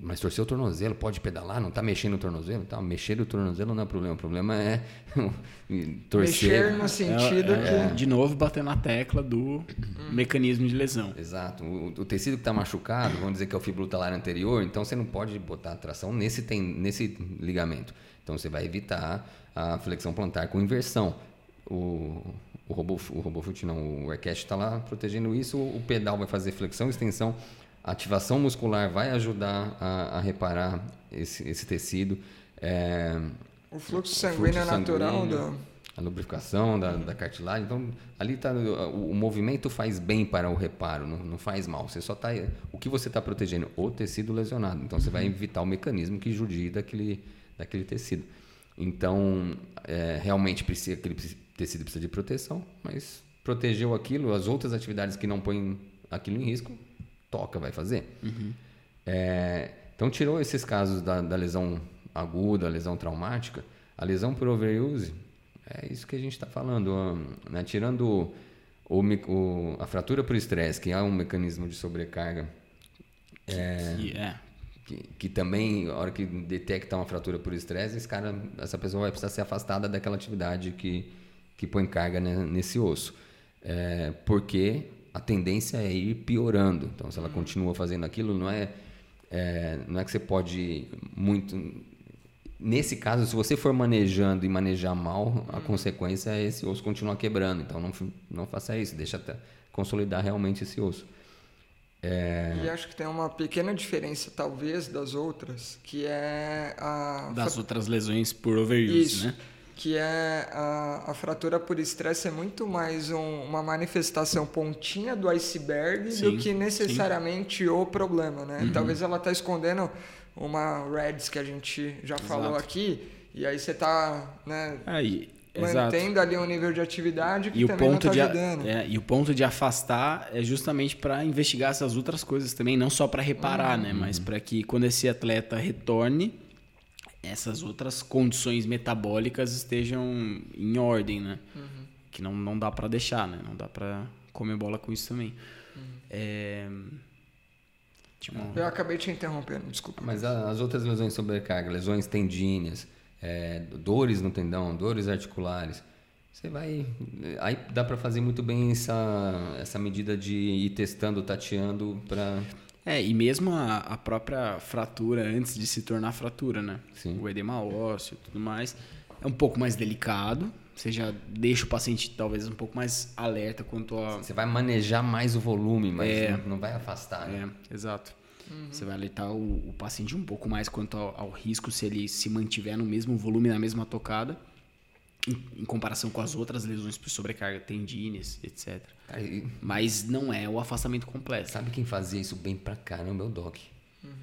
mas torcer o tornozelo, pode pedalar, não está mexendo o tornozelo? Tá, mexer o tornozelo não é problema, o problema é torcer. Mexer no sentido é, é, que... De novo, bater na tecla do hum. mecanismo de lesão. Exato. O, o tecido que está machucado, vamos dizer que é o fibro talar anterior, então você não pode botar tração nesse, tem, nesse ligamento. Então você vai evitar a flexão plantar com inversão. O, o, robô, o RoboFoot não, o Aircast está lá protegendo isso, o pedal vai fazer flexão, extensão, a ativação muscular vai ajudar a, a reparar esse, esse tecido. É, o fluxo sanguíneo é natural da... A lubrificação da, da cartilagem. Então, ali tá, o, o, movimento faz bem para o reparo, não, não faz mal. Você só tá, o que você está protegendo? O tecido lesionado. Então, você vai uhum. evitar o mecanismo que judia daquele, daquele tecido. Então, é, realmente, precisa, tecido precisa de proteção, mas protegeu aquilo, as outras atividades que não põem aquilo em risco, toca, vai fazer. Uhum. É, então, tirou esses casos da, da, lesão aguda, lesão traumática, a lesão por overuse, é isso que a gente está falando. Né? Tirando o, o, a fratura por estresse, que é um mecanismo de sobrecarga. É, que, é. Que, que, também, a hora que detecta uma fratura por estresse, esse cara, essa pessoa vai precisar ser afastada daquela atividade que, que põe carga nesse osso. É, porque a tendência é ir piorando. Então, se ela continua fazendo aquilo, não é, é, não é que você pode muito. Nesse caso, se você for manejando e manejar mal, a consequência é esse osso continuar quebrando. Então, não, não faça isso, deixa até consolidar realmente esse osso. É... E acho que tem uma pequena diferença, talvez, das outras, que é a. Das outras lesões por overuse, isso. né? Que é a, a fratura por estresse é muito mais um, uma manifestação pontinha do iceberg sim, do que necessariamente sim. o problema, né? Uhum. Talvez ela está escondendo uma REDS que a gente já Exato. falou aqui, e aí você está, né? Aí, Exato. mantendo ali um nível de atividade que E o, também ponto não de, tá ajudando. é, e o ponto de afastar é justamente para investigar essas outras coisas também, não só para reparar, né? Mas para que quando esse atleta retorne, essas outras condições metabólicas estejam em ordem, né? Que não, não dá para deixar, né? Não dá para comer bola com isso também. É... Tinha uma- Eu acabei te interrompendo, desculpa. Mas a- as outras lesões sobrecarga, lesões tendíneas, é, dores no tendão, dores articulares, você vai. Aí dá para fazer muito bem essa, essa medida de ir testando, tateando para. É, e mesmo a, a própria fratura antes de se tornar fratura, né? Sim. O edema ósseo e tudo mais. É um pouco mais delicado. Você já deixa o paciente talvez um pouco mais alerta quanto a. Você vai manejar mais o volume, mas É. não, vai afastar. Né? É, exato. Você vai alertar o, o paciente um pouco mais quanto ao, ao risco se ele se mantiver no mesmo volume, na mesma tocada, em, em comparação com as outras lesões por sobrecarga, tendines, etc. E Mas não é o afastamento completo. sabe quem fazia isso bem pra caramba? É o Doc.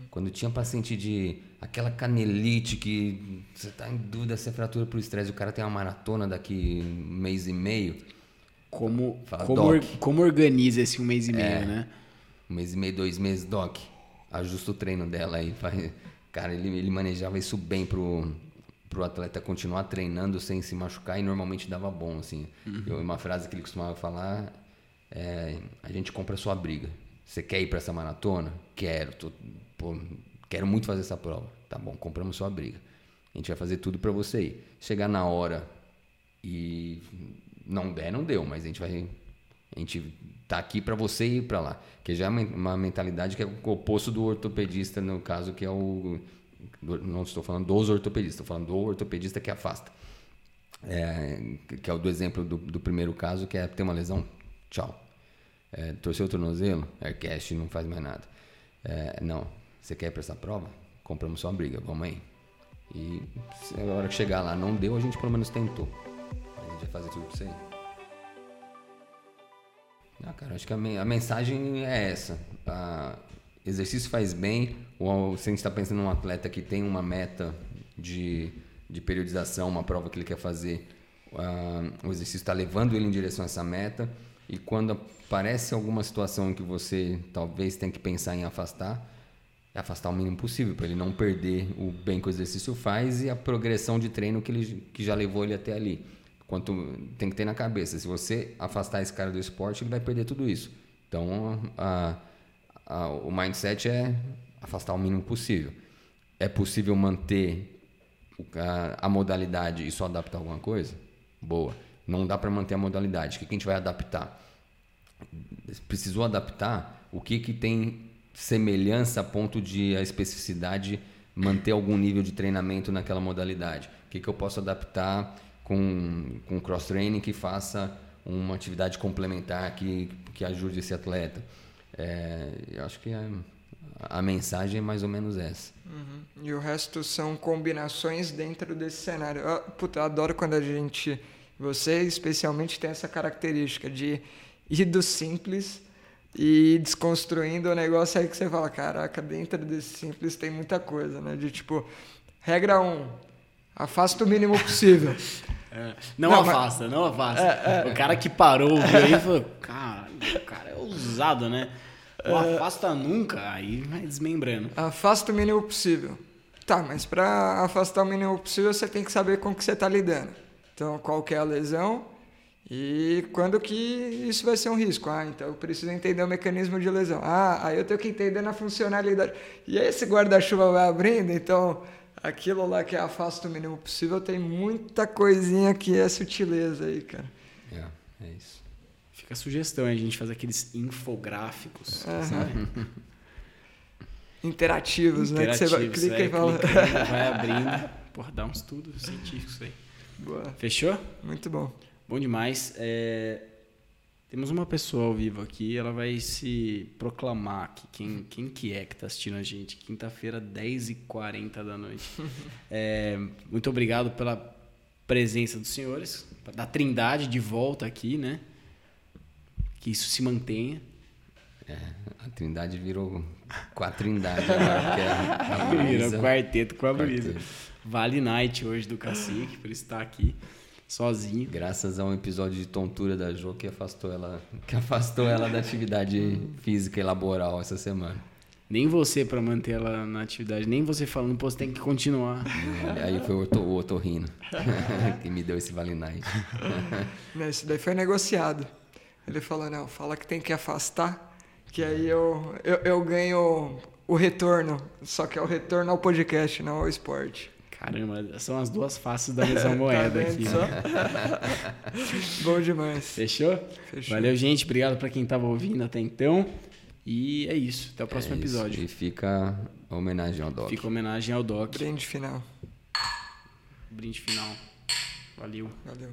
Quando tinha paciente de aquela canelite que você tá em dúvida se é fratura por estresse, o cara tem uma maratona daqui um mês e meio, Como, Fala, como, Doc. or- como organiza esse um mês e meio, É. né? um mês e meio, dois meses, Doc, ajusta o treino dela aí. Faz... Cara, ele, ele manejava isso bem pro, pro atleta continuar treinando sem se machucar e normalmente dava bom, assim. Eu- uma frase que ele costumava falar é, a gente compra a sua briga. Você quer ir para essa maratona? Quero. tô- pô, quero muito fazer essa prova. Tá bom, compramos sua briga. A gente vai fazer tudo para você ir. Chegar na hora e não der, não deu, mas a gente vai a gente tá aqui para você ir para lá, que já é uma- mentalidade que é o oposto do ortopedista no caso que é o não estou falando dos ortopedistas, estou falando do ortopedista que afasta. É, que é o do exemplo do, do primeiro caso, que é ter uma lesão, tchau. É, torceu o tornozelo, aircast, não faz mais nada. É, não, você quer ir para essa prova? Compramos sua briga, vamos aí. E se a hora que chegar lá não deu, a gente pelo menos tentou. A gente vai fazer tudo pra você ir. Ah, cara, acho que a mensagem é essa. Ah, exercício faz bem. Ou se a gente está pensando num atleta que tem uma meta de, de periodização, uma prova que ele quer fazer, ah, o exercício está levando ele em direção a essa meta. E quando aparece alguma situação em que você talvez tenha que pensar em afastar, é afastar o mínimo possível, para ele não perder o bem que o exercício faz e a progressão de treino que, ele, que já levou ele até ali. Quanto tem que ter na cabeça, se você afastar esse cara do esporte, ele vai perder tudo isso. Então, a- a- o mindset é afastar o mínimo possível. É possível manter a, a modalidade e só adaptar alguma coisa? Boa. Não dá para manter a modalidade. O que que a gente vai adaptar? precisou adaptar, o que que tem semelhança a ponto de a especificidade manter algum nível de treinamento naquela modalidade? O que que eu posso adaptar com, com cross-training que faça uma atividade complementar que, que ajude esse atleta? É, eu acho que a, a mensagem é mais ou menos essa. Uhum. E o resto são combinações dentro desse cenário. Eu, puta, eu adoro quando a gente, você especialmente, tem essa característica de ir do simples e ir desconstruindo o negócio aí que você fala, caraca, dentro desse simples tem muita coisa, né? De tipo, regra 1, um, afasta o mínimo possível. É, não, Não, mas- afasta, não afasta. O cara que parou viu aí falou, cara, o cara é ousado, né? Não afasta nunca, aí vai desmembrando. Afasta o mínimo possível. Tá, mas para afastar o mínimo possível, você tem que saber com o que você está lidando. Então, qual que é a lesão e quando que isso vai ser um risco. Ah, então eu preciso entender o mecanismo de lesão. Ah, aí eu tenho que entender na funcionalidade. E aí esse guarda-chuva vai abrindo, então aquilo lá que é afasta o mínimo possível tem muita coisinha que é sutileza aí, cara. É, é isso. Fica a sugestão, a gente faz aqueles infográficos, sabe? Interativos, né? Que você Interativos, clica é, e fala. clicando, vai abrindo. Porra, dá um estudo científico isso aí. Boa, Fechou? muito bom. Bom demais. É, Temos uma pessoa ao vivo aqui, ela vai se proclamar aqui. Quem, quem que é que está assistindo a gente? Quinta-feira, 10h40 da noite. É, Muito obrigado pela presença dos senhores, da Trindade de volta aqui, né? Que isso se mantenha. É, a Trindade virou quatrindade agora, a Virou quarteto com a brisa. Vale Night hoje do Cacique, por estar aqui. Sozinho. Graças a um episódio de tontura da Jo que afastou ela, que afastou ela da atividade física e laboral essa semana. Nem você para manter ela na atividade, nem você falando, pô, você tem que continuar. Aí foi o, oto, o otorrino que me deu esse. Não, Isso daí foi negociado. Ele falou, não, fala que tem que afastar, que aí eu, eu, eu ganho o retorno. Só que é o retorno ao podcast, não ao esporte. Caramba, são as duas faces da mesma moeda Tá aqui. só? Bom demais. Fechou? Fechou. Valeu, gente. Obrigado para quem tava ouvindo até então. E é isso. Até o próximo É episódio. E fica a homenagem ao Doc. Fica homenagem ao Doc. Brinde final. Brinde final. Valeu. Valeu.